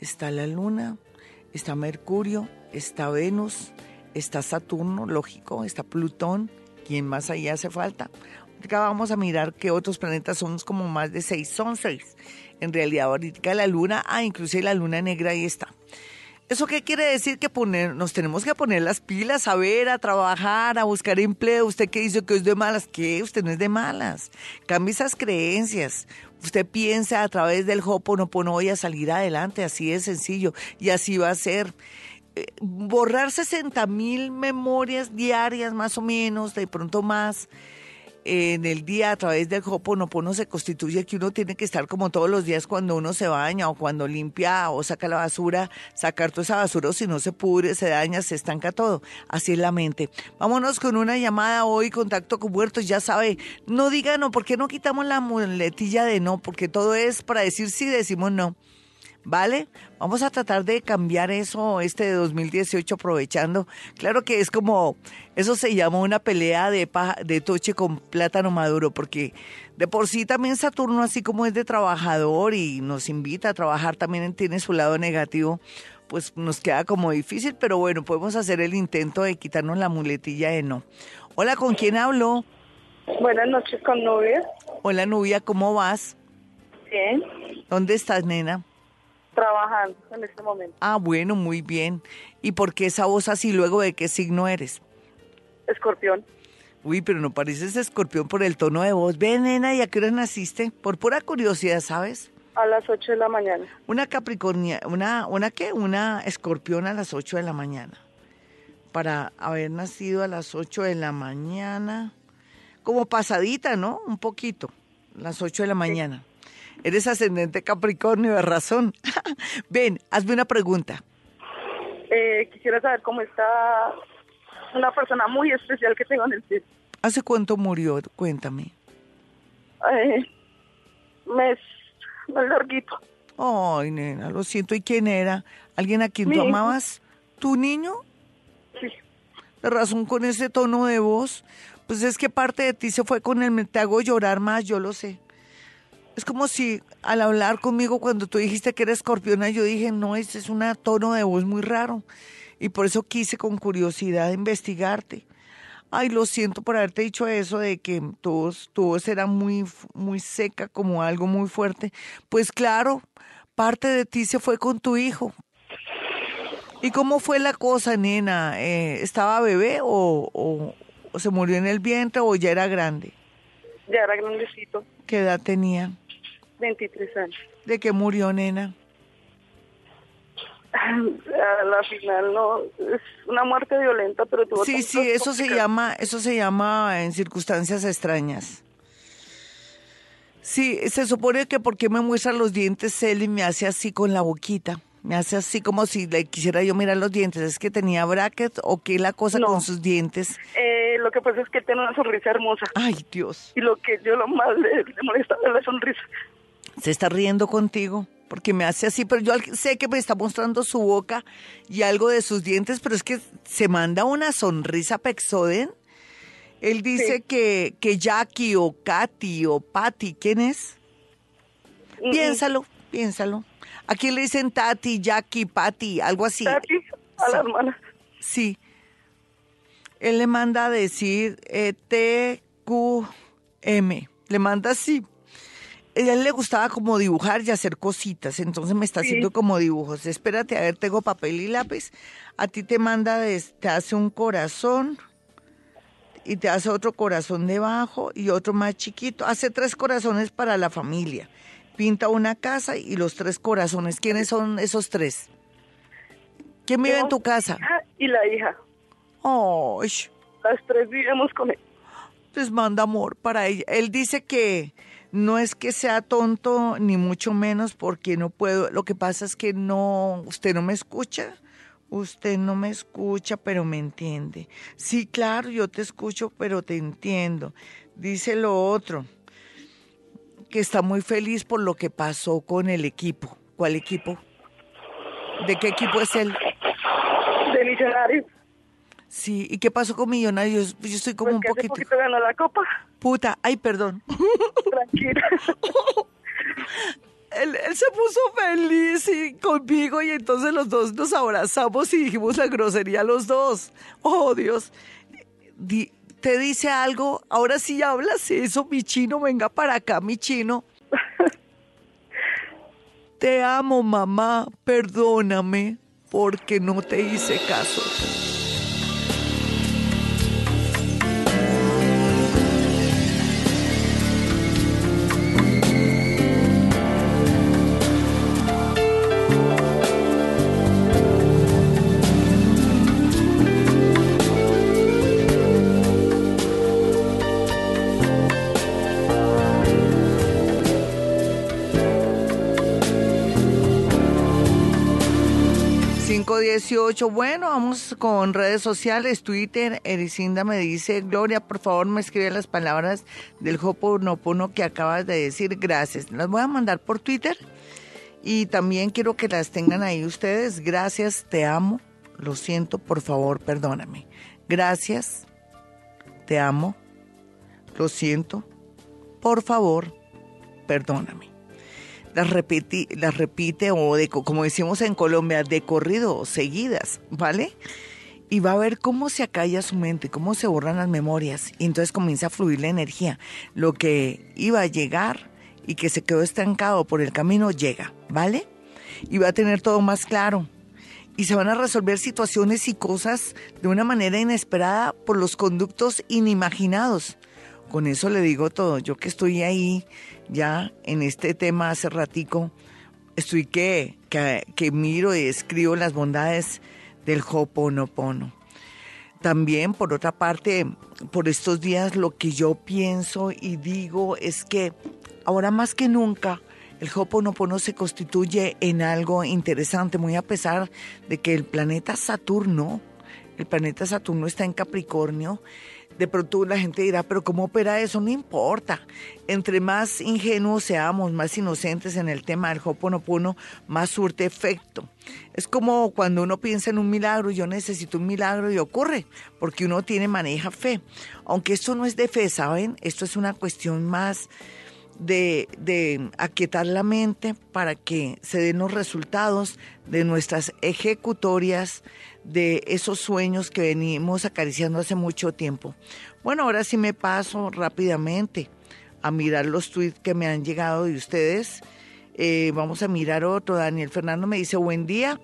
está la Luna, está Mercurio, está Venus, está Saturno, lógico, está Plutón. ¿Quién más ahí hace falta? Ahorita vamos a mirar qué otros planetas son como más de seis. Son seis. En realidad, ahorita la Luna, ah, inclusive la Luna negra ahí está. ¿Eso qué quiere decir? Que poner, nos tenemos que poner las pilas, a ver, a trabajar, a buscar empleo. ¿Usted qué dice que es de malas? ¿Qué? Usted no es de malas. Cambie esas creencias. Usted piensa a través del Hoponopono voy a salir adelante, así de sencillo. Y así va a ser. Eh, borrar 60 mil memorias diarias, más o menos, de pronto más en el día a través del Hoponopono se constituye que uno tiene que estar como todos los días cuando uno se baña o cuando limpia o saca la basura, sacar toda esa basura o si no se pudre, se daña, se estanca todo. Así es la mente. Vámonos con una llamada hoy, contacto con muertos, ya sabe, no diga no, ¿por qué no quitamos la muletilla de no? Porque todo es para decir sí, decimos no. ¿Vale? Vamos a tratar de cambiar eso este de 2018 aprovechando. Claro que es como, eso se llama una pelea de, de toche con plátano maduro, porque de por sí también Saturno, así como es de trabajador y nos invita a trabajar, también tiene su lado negativo, pues nos queda como difícil, pero bueno, podemos hacer el intento de quitarnos la muletilla de no. Hola, ¿con quién hablo? Buenas noches, con Nubia. Hola, Nubia, ¿cómo vas? Bien. ¿Dónde estás, nena? Trabajando en este momento. Ah, bueno, muy bien. ¿Y por qué esa voz así luego de qué signo eres? Escorpión. Uy, pero no pareces escorpión por el tono de voz. Ven, nena, ¿y a qué hora naciste? Por pura curiosidad, ¿sabes? A las 8 de la mañana. Una capricornia, una, ¿una qué? Una escorpión a las 8 de la mañana. Para haber nacido a las 8 de la mañana. Como pasadita, ¿no? Un poquito. Las 8 de la mañana. Eres ascendente Capricornio, de razón. *laughs* Ven, hazme una pregunta. Eh, quisiera saber cómo está una persona muy especial que tengo en el cielo. ¿Hace cuánto murió? Cuéntame. Eh, mes, mes larguito. Ay, nena, lo siento. ¿Y quién era? ¿Alguien a quien tú amabas? ¿Tu niño? Sí. De razón con ese tono de voz. Pues es que parte de ti se fue con el... Te hago llorar más, yo lo sé. Es como si al hablar conmigo cuando tú dijiste que eres escorpiona, yo dije, no, ese es un tono de voz muy raro. Y por eso quise con curiosidad investigarte. Ay, lo siento por haberte dicho eso de que tu, tu voz era muy, muy seca, como algo muy fuerte. Pues claro, parte de ti se fue con tu hijo. ¿Y cómo fue la cosa, nena? Eh, ¿Estaba bebé o, o se murió en el vientre o ya era grande? Ya era grandecito. ¿Qué edad tenía? 23 años. ¿De qué murió, nena? A la final no, es una muerte violenta, pero tuvo Sí, sí, eso se llama, eso se llama en circunstancias extrañas. Sí, se supone que porque me muestra los dientes él y me hace así con la boquita. Me hace así como si le quisiera yo mirar los dientes. ¿Es que tenía bracket o qué la cosa con sus dientes? Eh, lo que pasa es que tiene una sonrisa hermosa. Ay, Dios. Y lo que yo lo más le, le molesta es la sonrisa se está riendo contigo porque me hace así, pero yo sé que me está mostrando su boca y algo de sus dientes, pero es que se manda una sonrisa Pexoden. Él dice que, que Jackie o Katy o Patty, ¿quién es? Piénsalo, piénsalo. Aquí le dicen Tati, Jackie, Patty, algo así. Tati, a la hermana. Sí. Él le manda a decir eh, T-Q-M. Le manda así a él le gustaba como dibujar y hacer cositas, entonces me está haciendo como dibujos. Espérate, a ver, tengo papel y lápiz. A ti te manda, te hace un corazón y te hace otro corazón debajo y otro más chiquito. Hace tres corazones para la familia. Pinta una casa y los tres corazones. ¿Quiénes son esos tres? ¿Quién vive en tu casa? y la hija. Oh, Las tres vivimos con él. Les manda amor para ella. Él dice que no es que sea tonto, ni mucho menos, porque no puedo. Lo que pasa es que no, usted no me escucha. Usted no me escucha, pero me entiende. Sí, claro, yo te escucho, pero te entiendo. Dice lo otro, que está muy feliz por lo que pasó con el equipo. ¿Cuál equipo? ¿De qué equipo es él? De Millonarios. Sí, ¿y qué pasó con Millonarios? Yo estoy como Pues un poquito... poquito ganó la copa. Puta, ay, perdón. Tranquila. *laughs* Él, él se puso feliz y conmigo y entonces los dos nos abrazamos y dijimos la grosería los dos. Oh, Dios. Di- ¿Te dice algo? Ahora sí hablas eso, mi chino. Venga para acá, mi chino. *laughs* Te amo, mamá. Perdóname porque no te hice caso. Dieciocho. Bueno, vamos con redes sociales. Twitter, Ericinda me dice, Gloria, por favor me escribe las palabras del Hoponopono que acabas de decir. Gracias. Las voy a mandar por Twitter y también quiero que las tengan ahí ustedes. Gracias, te amo. Lo siento, por favor, perdóname. Gracias, te amo. Lo siento, por favor, perdóname las, repiti, las repite o de, como decimos en Colombia, de corrido, seguidas, ¿vale? Y va a ver cómo se acalla su mente, cómo se borran las memorias. Y entonces comienza a fluir la energía. Lo que iba a llegar y que se quedó estancado por el camino llega, ¿vale? Y va a tener todo más claro. Y se van a resolver situaciones y cosas de una manera inesperada por los conductos inimaginados. Con eso le digo todo. Yo que estoy ahí ya en este tema hace ratico, estoy que, que, que miro y escribo las bondades del Hoponopono. También, por otra parte, por estos días lo que yo pienso y digo es que ahora más que nunca el Hoponopono se constituye en algo interesante, muy a pesar de que el planeta Saturno, el planeta Saturno está en Capricornio, de pronto la gente dirá, pero ¿cómo opera eso? No importa. Entre más ingenuos seamos, más inocentes en el tema del Hoponopono, más surte efecto. Es como cuando uno piensa en un milagro, yo necesito un milagro y ocurre, porque uno tiene, maneja fe. Aunque esto no es de fe, ¿saben? Esto es una cuestión más de, de aquietar la mente para que se den los resultados de nuestras ejecutorias, de esos sueños que venimos acariciando hace mucho tiempo. Bueno, ahora sí me paso rápidamente a mirar los tweets que me han llegado de ustedes. Eh, vamos a mirar otro. Daniel Fernando me dice, buen día.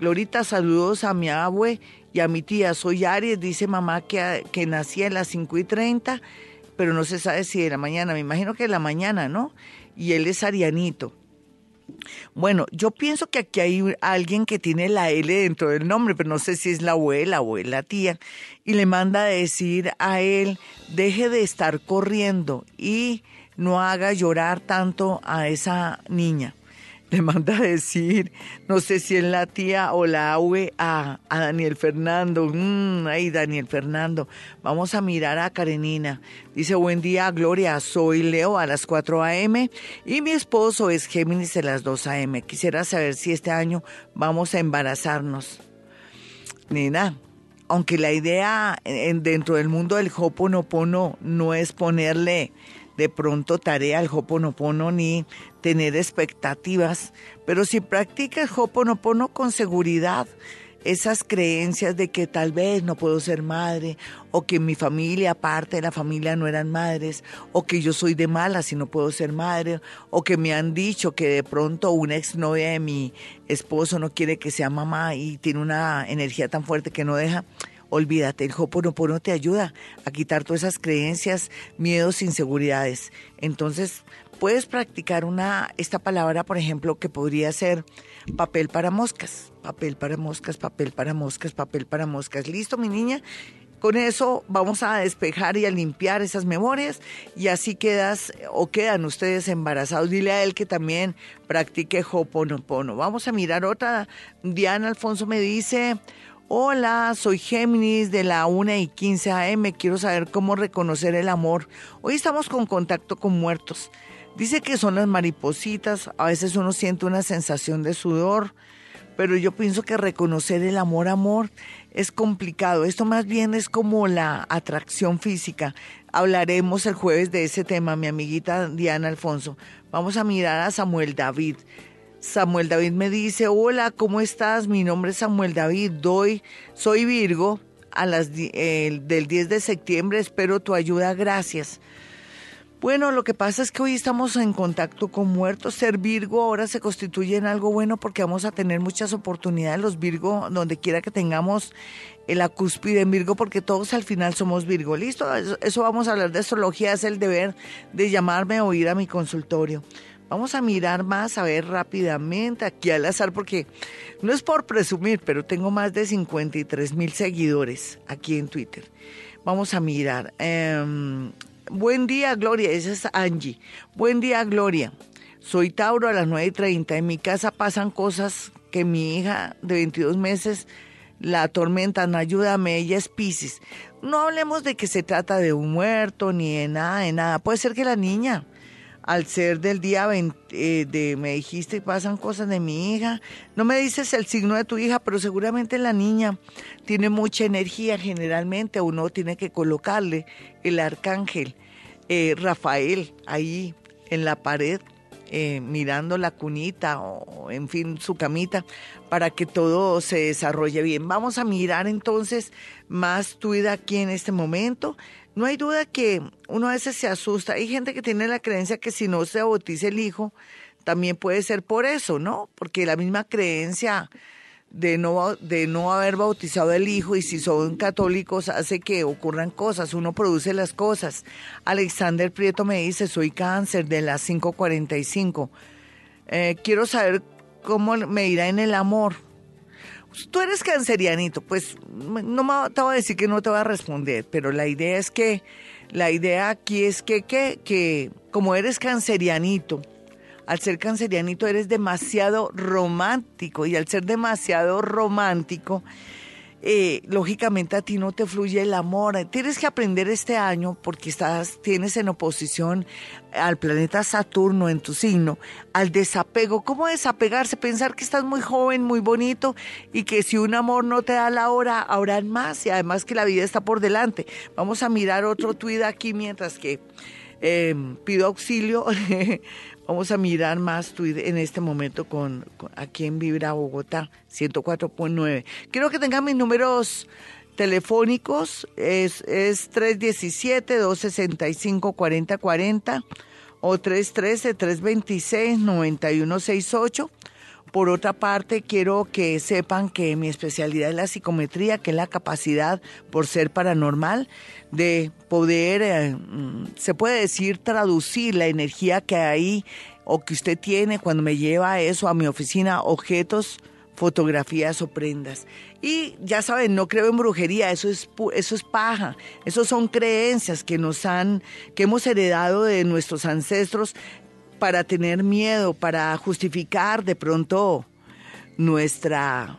Glorita, saludos a mi abue y a mi tía. Soy Aries, dice mamá que, que nací a las 5 y 30, pero no se sabe si de la mañana. Me imagino que de la mañana, ¿no? Y él es arianito. Bueno, yo pienso que aquí hay alguien que tiene la L dentro del nombre, pero no sé si es la abuela o la tía, y le manda a decir a él, deje de estar corriendo y no haga llorar tanto a esa niña. *laughs* Le manda a decir, no sé si es la tía o la abue a, Daniel Fernando. Mm, ay, Daniel Fernando. Vamos a mirar a Karenina. Dice, buen día, Gloria. Soy Leo a las 4 a.m. y mi esposo es Géminis a las 2 a.m. Quisiera saber si este año vamos a embarazarnos. Nena, aunque la idea en, dentro del mundo del Hoponopono no es ponerle de pronto tarea al Hoponopono ni tener expectativas, pero si practicas Hoponopono con seguridad, esas creencias de que tal vez no puedo ser madre, o que mi familia, parte de la familia, no eran madres, o que yo soy de mala si no puedo ser madre, o que me han dicho que de pronto una exnovia de mi esposo no quiere que sea mamá y tiene una energía tan fuerte que no deja. Olvídate, el Hoponopono te ayuda a quitar todas esas creencias, miedos, inseguridades. Entonces, puedes practicar una esta palabra, por ejemplo, que podría ser papel para moscas, papel para moscas, papel para moscas, papel para moscas. ¿Listo, mi niña? Con eso vamos a despejar y a limpiar esas memorias y así quedas o quedan ustedes embarazados. Dile a él que también practique Hoponopono. Vamos a mirar otra. Diana Alfonso me dice, Hola, soy Géminis de la 1 y 15 AM. Quiero saber cómo reconocer el amor. Hoy estamos con contacto con muertos. Dice que son las maripositas. A veces uno siente una sensación de sudor, pero yo pienso que reconocer el amor, amor, es complicado. Esto más bien es como la atracción física. Hablaremos el jueves de ese tema, mi amiguita Diana Alfonso. Vamos a mirar a Samuel David. Samuel David me dice, hola, ¿cómo estás? Mi nombre es Samuel David, doy, soy Virgo, a las, del 10 de septiembre, espero tu ayuda, gracias. Bueno, lo que pasa es que hoy estamos en contacto con muertos. Ser Virgo ahora se constituye en algo bueno porque vamos a tener muchas oportunidades los Virgo, donde quiera que tengamos la cúspide en Virgo, porque todos al final somos Virgo. Listo, eso, vamos a hablar de astrología, es el deber de llamarme o ir a mi consultorio. Vamos a mirar más, a ver rápidamente aquí al azar, porque no es por presumir, pero tengo más de 53 mil seguidores aquí en Twitter. Vamos a mirar. Em, Buen día, Gloria. Esa es Angie. Buen día, Gloria. Soy Tauro a las 9.30. En mi casa pasan cosas que mi hija de 22 meses la atormentan. Ayúdame, ella es Pisces. No hablemos de que se trata de un muerto ni de nada, de nada. Puede ser que la niña al ser del día 20, eh, de, me dijiste, pasan cosas de mi hija. No me dices el signo de tu hija, pero seguramente la niña tiene mucha energía generalmente. Uno tiene que colocarle el arcángel eh, Rafael ahí en la pared. Eh, mirando la cunita o en fin su camita para que todo se desarrolle bien. Vamos a mirar entonces más tu vida aquí en este momento no hay duda que uno a veces se asusta. Hay gente que tiene la creencia que si no se bautiza el hijo, también puede ser por eso, ¿no? Porque la misma creencia de no, de no haber bautizado el hijo y si son católicos hace que ocurran cosas, uno produce las cosas. Alexander Prieto me dice, soy cáncer de las 545. Eh, quiero saber cómo me irá en el amor tú eres cancerianito, pues no te voy a decir que no te voy a responder, pero la idea es que, la idea aquí es que, que, que como eres cancerianito, al ser cancerianito eres demasiado romántico y al ser demasiado romántico, eh, lógicamente a ti no te fluye el amor. Tienes que aprender este año porque estás, tienes en oposición al planeta Saturno en tu signo, al desapego. ¿Cómo desapegarse? Pensar que estás muy joven, muy bonito y que si un amor no te da la hora, habrán más y además que la vida está por delante. Vamos a mirar otro tuit aquí mientras que eh, pido auxilio *laughs* Vamos a mirar más en este momento con, aquí en Vibra Bogotá 104.9. Quiero que tengan mis números telefónicos. Es, es 317-265-4040 o 313-326-9168. Por otra parte, quiero que sepan que mi especialidad es la psicometría, que es la capacidad, por ser paranormal, de poder, eh, mm, se puede decir, traducir la energía que hay o que usted tiene cuando me lleva eso a mi oficina, objetos, fotografías o prendas. Y ya saben, no creo en brujería, eso es eso es paja, eso son creencias que nos han que hemos heredado de nuestros ancestros para tener miedo, para justificar de pronto nuestra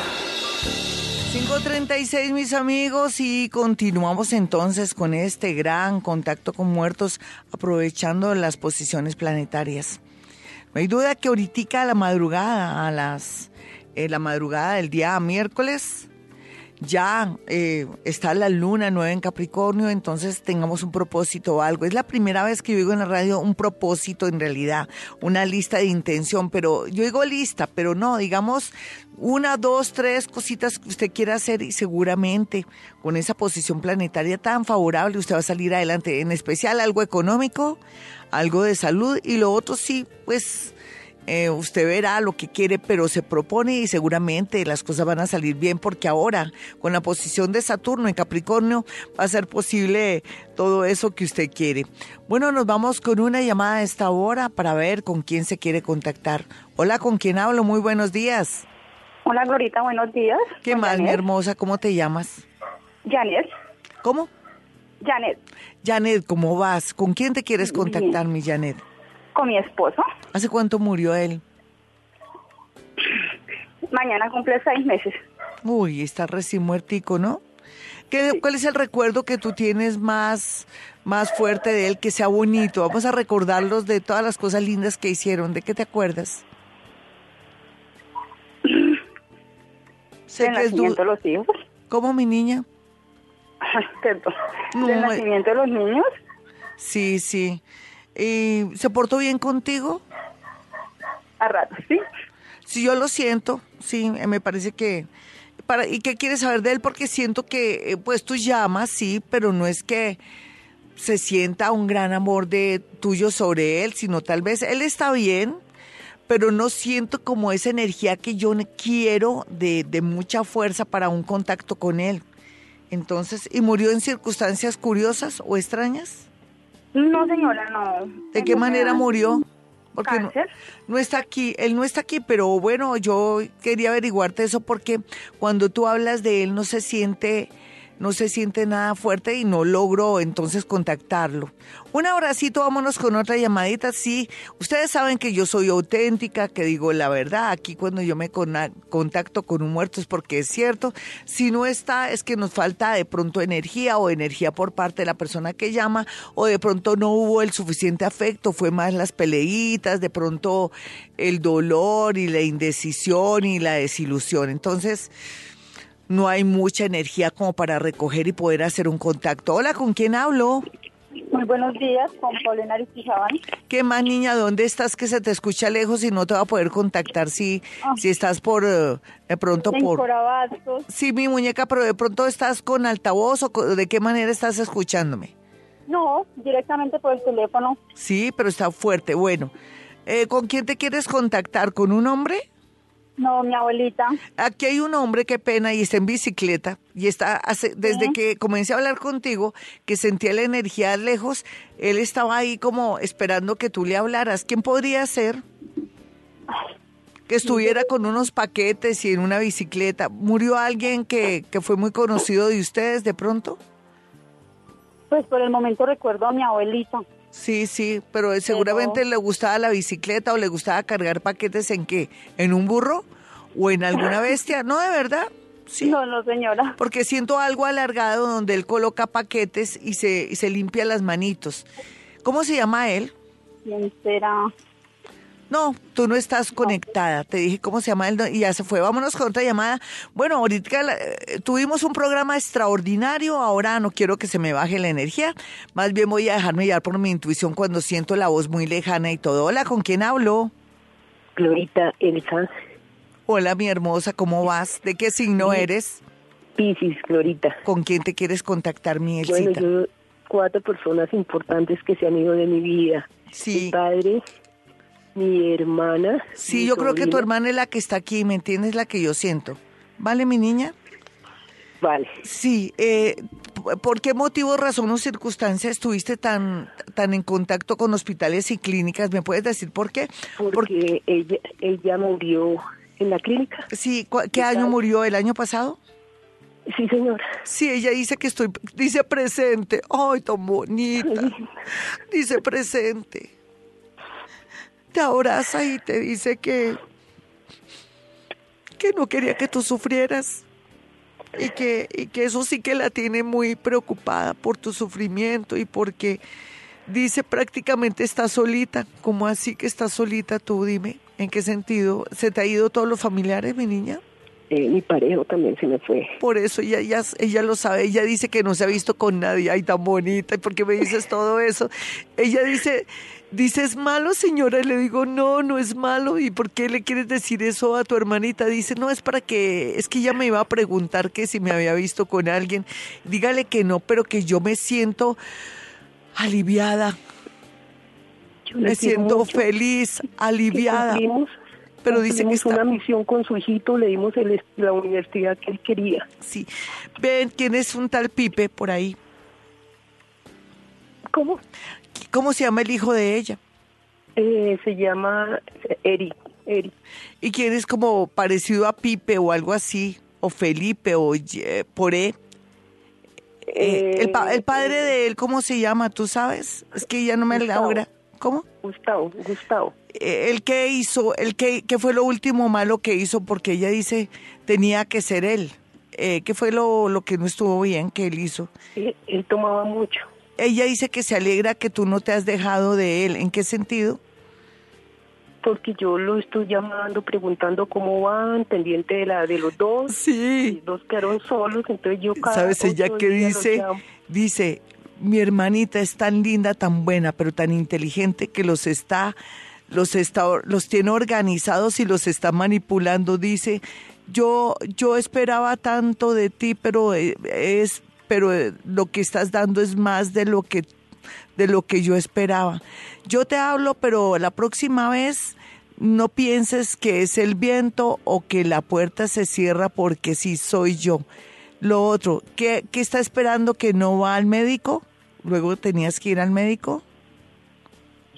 5.36 mis amigos y continuamos entonces con este gran contacto con muertos aprovechando las posiciones planetarias. No hay duda que ahorita a la madrugada, a las eh, la madrugada del día miércoles, ya eh, está la luna nueva en Capricornio, entonces tengamos un propósito o algo. Es la primera vez que yo digo en la radio un propósito en realidad, una lista de intención, pero yo digo lista, pero no, digamos una, dos, tres cositas que usted quiera hacer y seguramente con esa posición planetaria tan favorable usted va a salir adelante, en especial algo económico, algo de salud y lo otro sí, pues eh, usted verá lo que quiere, pero se propone y seguramente las cosas van a salir bien porque ahora con la posición de Saturno en Capricornio va a ser posible todo eso que usted quiere. Bueno, nos vamos con una llamada a esta hora para ver con quién se quiere contactar. Hola, ¿con quién hablo? Muy buenos días. Hola, Glorita, buenos días. ¿Qué más, mi hermosa? ¿Cómo te llamas? Janies. ¿Cómo? Janet, Janet, ¿cómo vas? ¿Con quién te quieres Bien. contactar, mi Janet? Con mi esposo. ¿Hace cuánto murió él? Mañana cumple seis meses. Uy, está recién muertico, ¿no? ¿Qué, ¿Cuál es el recuerdo que tú tienes más, más fuerte de él, que sea bonito? Vamos a recordarlos de todas las cosas lindas que hicieron. ¿De qué te acuerdas? Sé que es nacimiento de los hijos. ¿Cómo, mi niña? *laughs* Perdón. No, del eh. nacimiento de los niños. Sí, sí. ¿Y se portó bien contigo? A ratos, ¿sí? Sí, yo lo siento, sí, me parece que... Para, ¿Y qué quieres saber de él? Porque siento que, eh, pues tú llamas, sí, pero no es que se sienta un gran amor de tuyo sobre él, sino tal vez él está bien, pero no siento como esa energía que yo quiero de, de mucha fuerza para un contacto con él. Entonces, ¿y murió en circunstancias curiosas o extrañas? No, señora, no. ¿De qué manera murió? Porque no, no está aquí, él no está aquí, pero bueno, yo quería averiguarte eso porque cuando tú hablas de él no se siente, no se siente nada fuerte y no logro entonces contactarlo. Un abracito, vámonos con otra llamadita. Sí, ustedes saben que yo soy auténtica, que digo la verdad. Aquí cuando yo me contacto con un muerto es porque es cierto. Si no está, es que nos falta de pronto energía o energía por parte de la persona que llama o de pronto no hubo el suficiente afecto, fue más las peleitas, de pronto el dolor y la indecisión y la desilusión. Entonces, no hay mucha energía como para recoger y poder hacer un contacto. Hola, ¿con quién hablo? Muy buenos días, con Paulina Aristizábal. ¿Qué más, niña? ¿Dónde estás que se te escucha lejos y no te va a poder contactar si, Ah. si estás por, eh, de pronto En por... Corabastos. Sí, mi muñeca, pero de pronto estás con altavoz o de qué manera estás escuchándome? No, directamente por el teléfono. Sí, pero está fuerte. Bueno, eh, ¿con quién te quieres contactar? ¿Con un hombre? No, mi abuelita. Aquí hay un hombre, qué pena, y está en bicicleta, y está, hace, desde que comencé a hablar contigo, que sentía la energía lejos, él estaba ahí como esperando que tú le hablaras. ¿Quién podría ser? Que estuviera con unos paquetes y en una bicicleta. ¿Murió alguien que, que fue muy conocido de ustedes de pronto? Pues por el momento recuerdo a mi abuelita. Sí, sí, pero seguramente le gustaba la bicicleta o le gustaba cargar paquetes en qué, en un burro o en alguna *laughs* bestia, no de verdad, sí. No, no, señora. Porque siento algo alargado donde él coloca paquetes y se, y se limpia las manitos. ¿Cómo se llama él? ¿Quién será? No, tú no estás conectada. Te dije cómo se llama él y ya se fue. Vámonos con otra llamada. Bueno, ahorita la- eh, tuvimos un programa extraordinario. Ahora no quiero que se me baje la energía. Más bien voy a dejarme llevar por mi intuición cuando siento la voz muy lejana y todo. Hola, ¿con quién hablo? Glorita Elsa, Hola, mi hermosa, ¿cómo vas? ¿De qué signo eres? Piscis, Glorita. ¿Con quién te quieres contactar, mi Bueno, Elsita? yo, cuatro personas importantes que se han ido de mi vida. Sí. Mi padre, mi hermana. Sí, mi yo creo que tu hermana es la que está aquí, ¿me entiendes? La que yo siento. ¿Vale, mi niña? Vale. Sí, eh, ¿por qué motivo, razón o circunstancia estuviste tan, tan en contacto con hospitales y clínicas? ¿Me puedes decir por qué? Porque ella, ella murió en la clínica. Sí, ¿cu- ¿qué año murió? ¿El año pasado? Sí, señora. Sí, ella dice que estoy, dice presente. Ay, tan bonita. Dice presente. Te abraza y te dice que, que no quería que tú sufrieras. Y que, y que eso sí que la tiene muy preocupada por tu sufrimiento y porque dice prácticamente está solita. ¿Cómo así que estás solita tú? Dime, ¿en qué sentido? ¿Se te ha ido todos los familiares, mi niña? Eh, mi pareja también se me fue. Por eso ella, ella, ella lo sabe, ella dice que no se ha visto con nadie, ay tan bonita, ¿y por qué me dices todo eso? Ella dice, dice, ¿es malo señora? Y le digo, no, no es malo, ¿y por qué le quieres decir eso a tu hermanita? Dice, no, es para que, es que ella me iba a preguntar que si me había visto con alguien, dígale que no, pero que yo me siento aliviada, Yo me siento mucho. feliz, aliviada, cumplimos- pero dice que está... una misión con su hijito, le dimos el, la universidad que él quería. Sí, ven, ¿quién es un tal Pipe por ahí? ¿Cómo? ¿Cómo se llama el hijo de ella? Eh, se llama Eri. Eri. ¿Y quién es como parecido a Pipe o algo así? ¿O Felipe o Ye- Poré? Eh, el, pa- el padre de él, ¿cómo se llama? ¿Tú sabes? Es que ya no me Gustavo. logra. ¿Cómo? Gustavo, Gustavo. Eh, ¿El que hizo? ¿El que, qué fue lo último malo que hizo? Porque ella dice tenía que ser él. Eh, ¿Qué fue lo, lo que no estuvo bien que él hizo? Él, él tomaba mucho. Ella dice que se alegra que tú no te has dejado de él. ¿En qué sentido? Porque yo lo estoy llamando, preguntando cómo van, pendiente de la de los dos. Sí. Los dos quedaron solos, entonces yo cada ¿Sabes ella los dice? Dice, mi hermanita es tan linda, tan buena, pero tan inteligente que los está, los está, los tiene organizados y los está manipulando. Dice, yo, yo esperaba tanto de ti, pero eh, es, pero eh, lo que estás dando es más de lo que de lo que yo esperaba. Yo te hablo, pero la próxima vez no pienses que es el viento o que la puerta se cierra porque sí soy yo. Lo otro, ¿qué, qué está esperando que no va al médico? Luego tenías que ir al médico.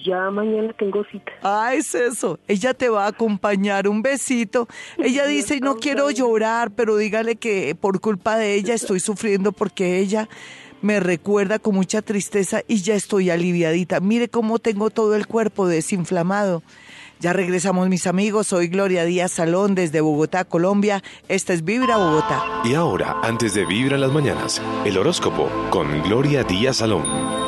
Ya mañana tengo cita. Ah, es eso. Ella te va a acompañar. Un besito. Ella dice, no quiero llorar, pero dígale que por culpa de ella estoy sufriendo porque ella me recuerda con mucha tristeza y ya estoy aliviadita. Mire cómo tengo todo el cuerpo desinflamado. Ya regresamos mis amigos, soy Gloria Díaz Salón desde Bogotá, Colombia. Esta es Vibra Bogotá. Y ahora, antes de Vibra en las mañanas, el horóscopo con Gloria Díaz Salón.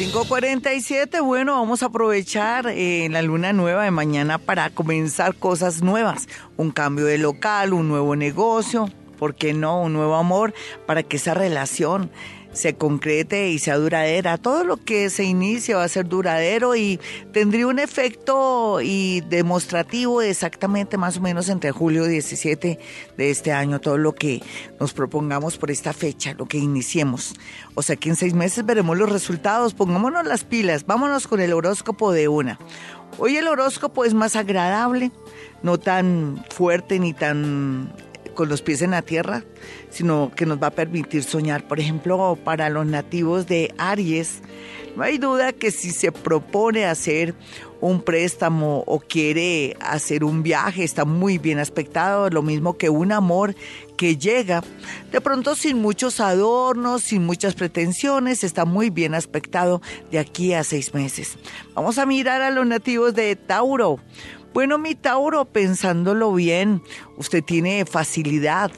547, bueno, vamos a aprovechar eh, la luna nueva de mañana para comenzar cosas nuevas, un cambio de local, un nuevo negocio, ¿por qué no? Un nuevo amor para que esa relación se concrete y sea duradera. Todo lo que se inicie va a ser duradero y tendría un efecto y demostrativo exactamente más o menos entre julio 17 de este año, todo lo que nos propongamos por esta fecha, lo que iniciemos. O sea que en seis meses veremos los resultados, pongámonos las pilas, vámonos con el horóscopo de una. Hoy el horóscopo es más agradable, no tan fuerte ni tan con los pies en la tierra, sino que nos va a permitir soñar. Por ejemplo, para los nativos de Aries, no hay duda que si se propone hacer un préstamo o quiere hacer un viaje, está muy bien aspectado, lo mismo que un amor que llega, de pronto sin muchos adornos, sin muchas pretensiones, está muy bien aspectado de aquí a seis meses. Vamos a mirar a los nativos de Tauro. Bueno, mi Tauro, pensándolo bien, usted tiene facilidad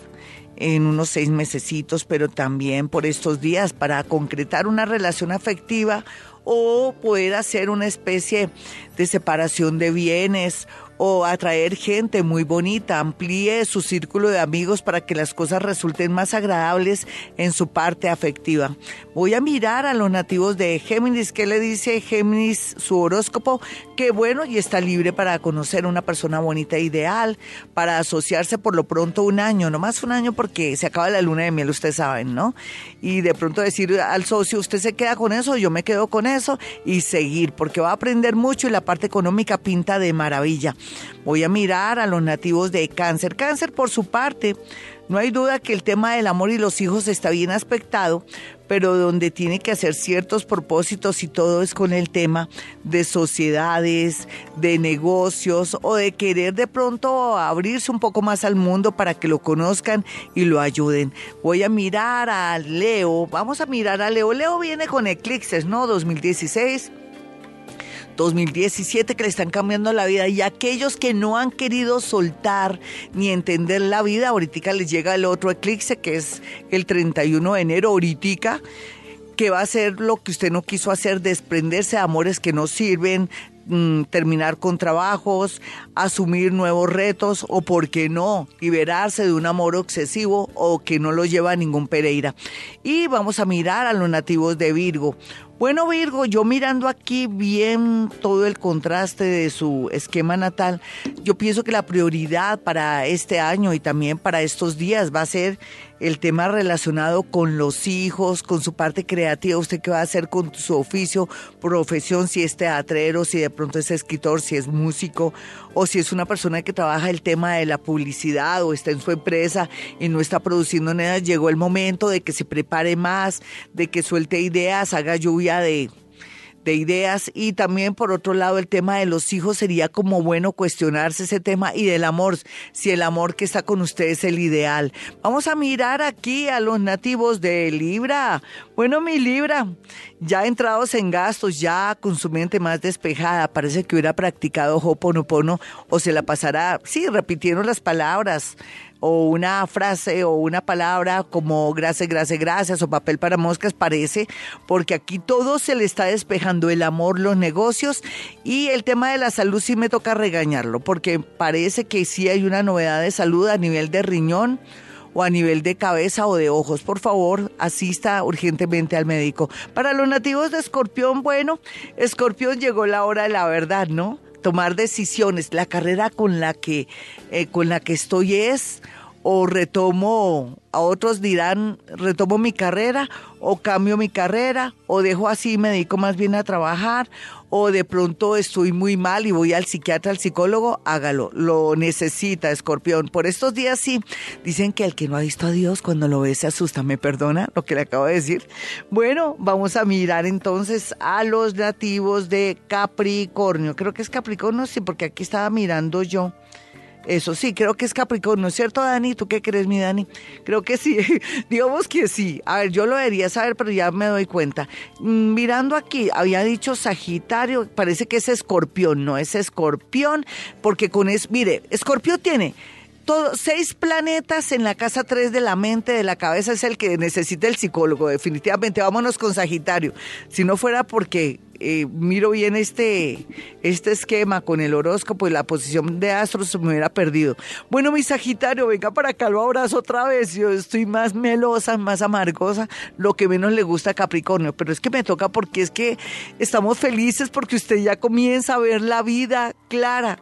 en unos seis mesecitos, pero también por estos días para concretar una relación afectiva o poder hacer una especie de separación de bienes o atraer gente muy bonita, amplíe su círculo de amigos para que las cosas resulten más agradables en su parte afectiva. Voy a mirar a los nativos de Géminis, ¿qué le dice Géminis su horóscopo? Que bueno y está libre para conocer una persona bonita e ideal, para asociarse por lo pronto un año, no más un año porque se acaba la luna de miel, ustedes saben, ¿no? Y de pronto decir al socio, usted se queda con eso, yo me quedo con eso y seguir, porque va a aprender mucho y la parte económica pinta de maravilla. Voy a mirar a los nativos de cáncer. Cáncer por su parte, no hay duda que el tema del amor y los hijos está bien aspectado, pero donde tiene que hacer ciertos propósitos y todo es con el tema de sociedades, de negocios o de querer de pronto abrirse un poco más al mundo para que lo conozcan y lo ayuden. Voy a mirar a Leo, vamos a mirar a Leo. Leo viene con eclipses, ¿no? 2016. 2017 que le están cambiando la vida y aquellos que no han querido soltar ni entender la vida, ahorita les llega el otro eclipse que es el 31 de enero, ahorita que va a ser lo que usted no quiso hacer, desprenderse de amores que no sirven, mm, terminar con trabajos, asumir nuevos retos o, por qué no, liberarse de un amor obsesivo o que no lo lleva a ningún Pereira. Y vamos a mirar a los nativos de Virgo. Bueno, Virgo, yo mirando aquí bien todo el contraste de su esquema natal, yo pienso que la prioridad para este año y también para estos días va a ser el tema relacionado con los hijos, con su parte creativa, usted qué va a hacer con su oficio, profesión, si es teatrero, si de pronto es escritor, si es músico o si es una persona que trabaja el tema de la publicidad o está en su empresa y no está produciendo nada, llegó el momento de que se prepare más, de que suelte ideas, haga lluvia de de ideas y también por otro lado el tema de los hijos sería como bueno cuestionarse ese tema y del amor, si el amor que está con ustedes es el ideal. Vamos a mirar aquí a los nativos de Libra. Bueno, mi Libra, ya entrados en gastos, ya con su mente más despejada, parece que hubiera practicado Hoponopono o se la pasará, sí, repitiendo las palabras o una frase o una palabra como gracias, gracias, gracias o papel para moscas parece, porque aquí todo se le está despejando el amor, los negocios y el tema de la salud sí me toca regañarlo, porque parece que sí hay una novedad de salud a nivel de riñón o a nivel de cabeza o de ojos. Por favor, asista urgentemente al médico. Para los nativos de Escorpión, bueno, Escorpión llegó la hora de la verdad, ¿no? Tomar decisiones. La carrera con la que, eh, con la que estoy es o retomo, a otros dirán, retomo mi carrera o cambio mi carrera o dejo así y me dedico más bien a trabajar o de pronto estoy muy mal y voy al psiquiatra, al psicólogo, hágalo, lo necesita, escorpión. Por estos días sí, dicen que el que no ha visto a Dios cuando lo ve se asusta, ¿me perdona lo que le acabo de decir? Bueno, vamos a mirar entonces a los nativos de Capricornio, creo que es Capricornio, sí, porque aquí estaba mirando yo. Eso sí, creo que es Capricornio, ¿cierto, Dani? ¿Tú qué crees, mi Dani? Creo que sí, *laughs* digamos que sí. A ver, yo lo debería saber, pero ya me doy cuenta. Mm, mirando aquí, había dicho Sagitario, parece que es escorpión, no es escorpión, porque con es, mire, escorpión tiene todo, seis planetas en la casa 3 de la mente, de la cabeza, es el que necesita el psicólogo, definitivamente. Vámonos con Sagitario. Si no fuera porque eh, miro bien este, este esquema con el horóscopo y la posición de astros, me hubiera perdido. Bueno, mi Sagitario, venga para acá, lo abrazo otra vez. Yo estoy más melosa, más amargosa, lo que menos le gusta a Capricornio, pero es que me toca porque es que estamos felices porque usted ya comienza a ver la vida clara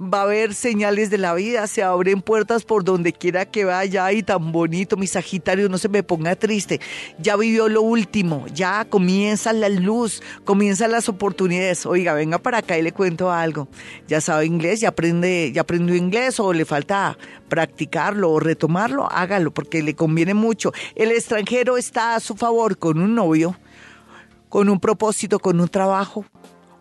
va a haber señales de la vida, se abren puertas por donde quiera que vaya y tan bonito, mi Sagitario, no se me ponga triste, ya vivió lo último, ya comienza la luz, comienzan las oportunidades, oiga, venga para acá y le cuento algo, ya sabe inglés, ya aprende, ya aprendió inglés o le falta practicarlo o retomarlo, hágalo porque le conviene mucho, el extranjero está a su favor con un novio, con un propósito, con un trabajo,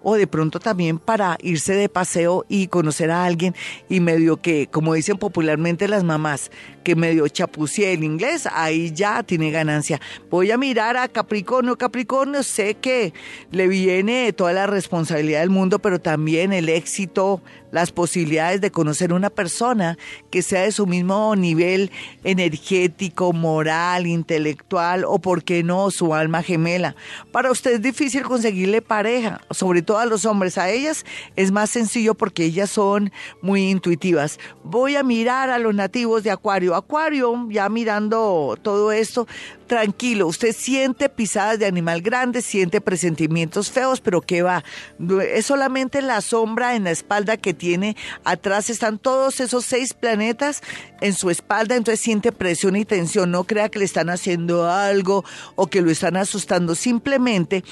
o de pronto también para irse de paseo y conocer a alguien y medio que, como dicen popularmente las mamás, que medio chapucie el inglés, ahí ya tiene ganancia. Voy a mirar a Capricornio. Capricornio, sé que le viene toda la responsabilidad del mundo, pero también el éxito, las posibilidades de conocer una persona que sea de su mismo nivel energético, moral, intelectual o, por qué no, su alma gemela. Para usted es difícil conseguirle pareja, sobre todo a los hombres. A ellas es más sencillo porque ellas son muy intuitivas. Voy a mirar a los nativos de Acuario. Acuario, ya mirando todo esto, tranquilo, usted siente pisadas de animal grande, siente presentimientos feos, pero ¿qué va? Es solamente la sombra en la espalda que tiene. Atrás están todos esos seis planetas en su espalda, entonces siente presión y tensión. No crea que le están haciendo algo o que lo están asustando. Simplemente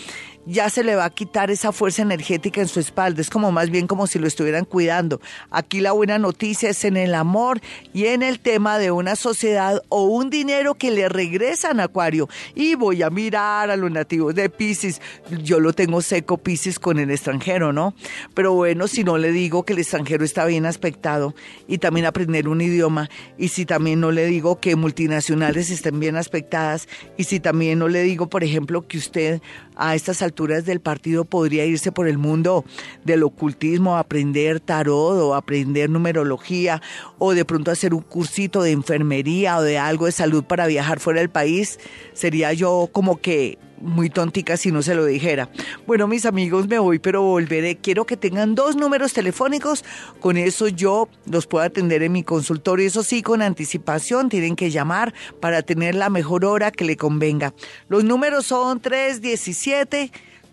ya se le va a quitar esa fuerza energética en su espalda. Es como más bien como si lo estuvieran cuidando. Aquí la buena noticia es en el amor y en el tema de una sociedad o un dinero que le regresan a Acuario. Y voy a mirar a los nativos de Pisces. Yo lo tengo seco Pisces con el extranjero, ¿no? Pero bueno, si no le digo que el extranjero está bien aspectado y también aprender un idioma. Y si también no le digo que multinacionales estén bien aspectadas. Y si también no le digo, por ejemplo, que usted a estas alturas del partido podría irse por el mundo del ocultismo, aprender tarot o aprender numerología o de pronto hacer un cursito de enfermería o de algo de salud para viajar fuera del país, sería yo como que muy tontica si no se lo dijera. Bueno, mis amigos, me voy, pero volveré. Quiero que tengan dos números telefónicos. Con eso yo los puedo atender en mi consultorio. Eso sí, con anticipación tienen que llamar para tener la mejor hora que le convenga. Los números son 317.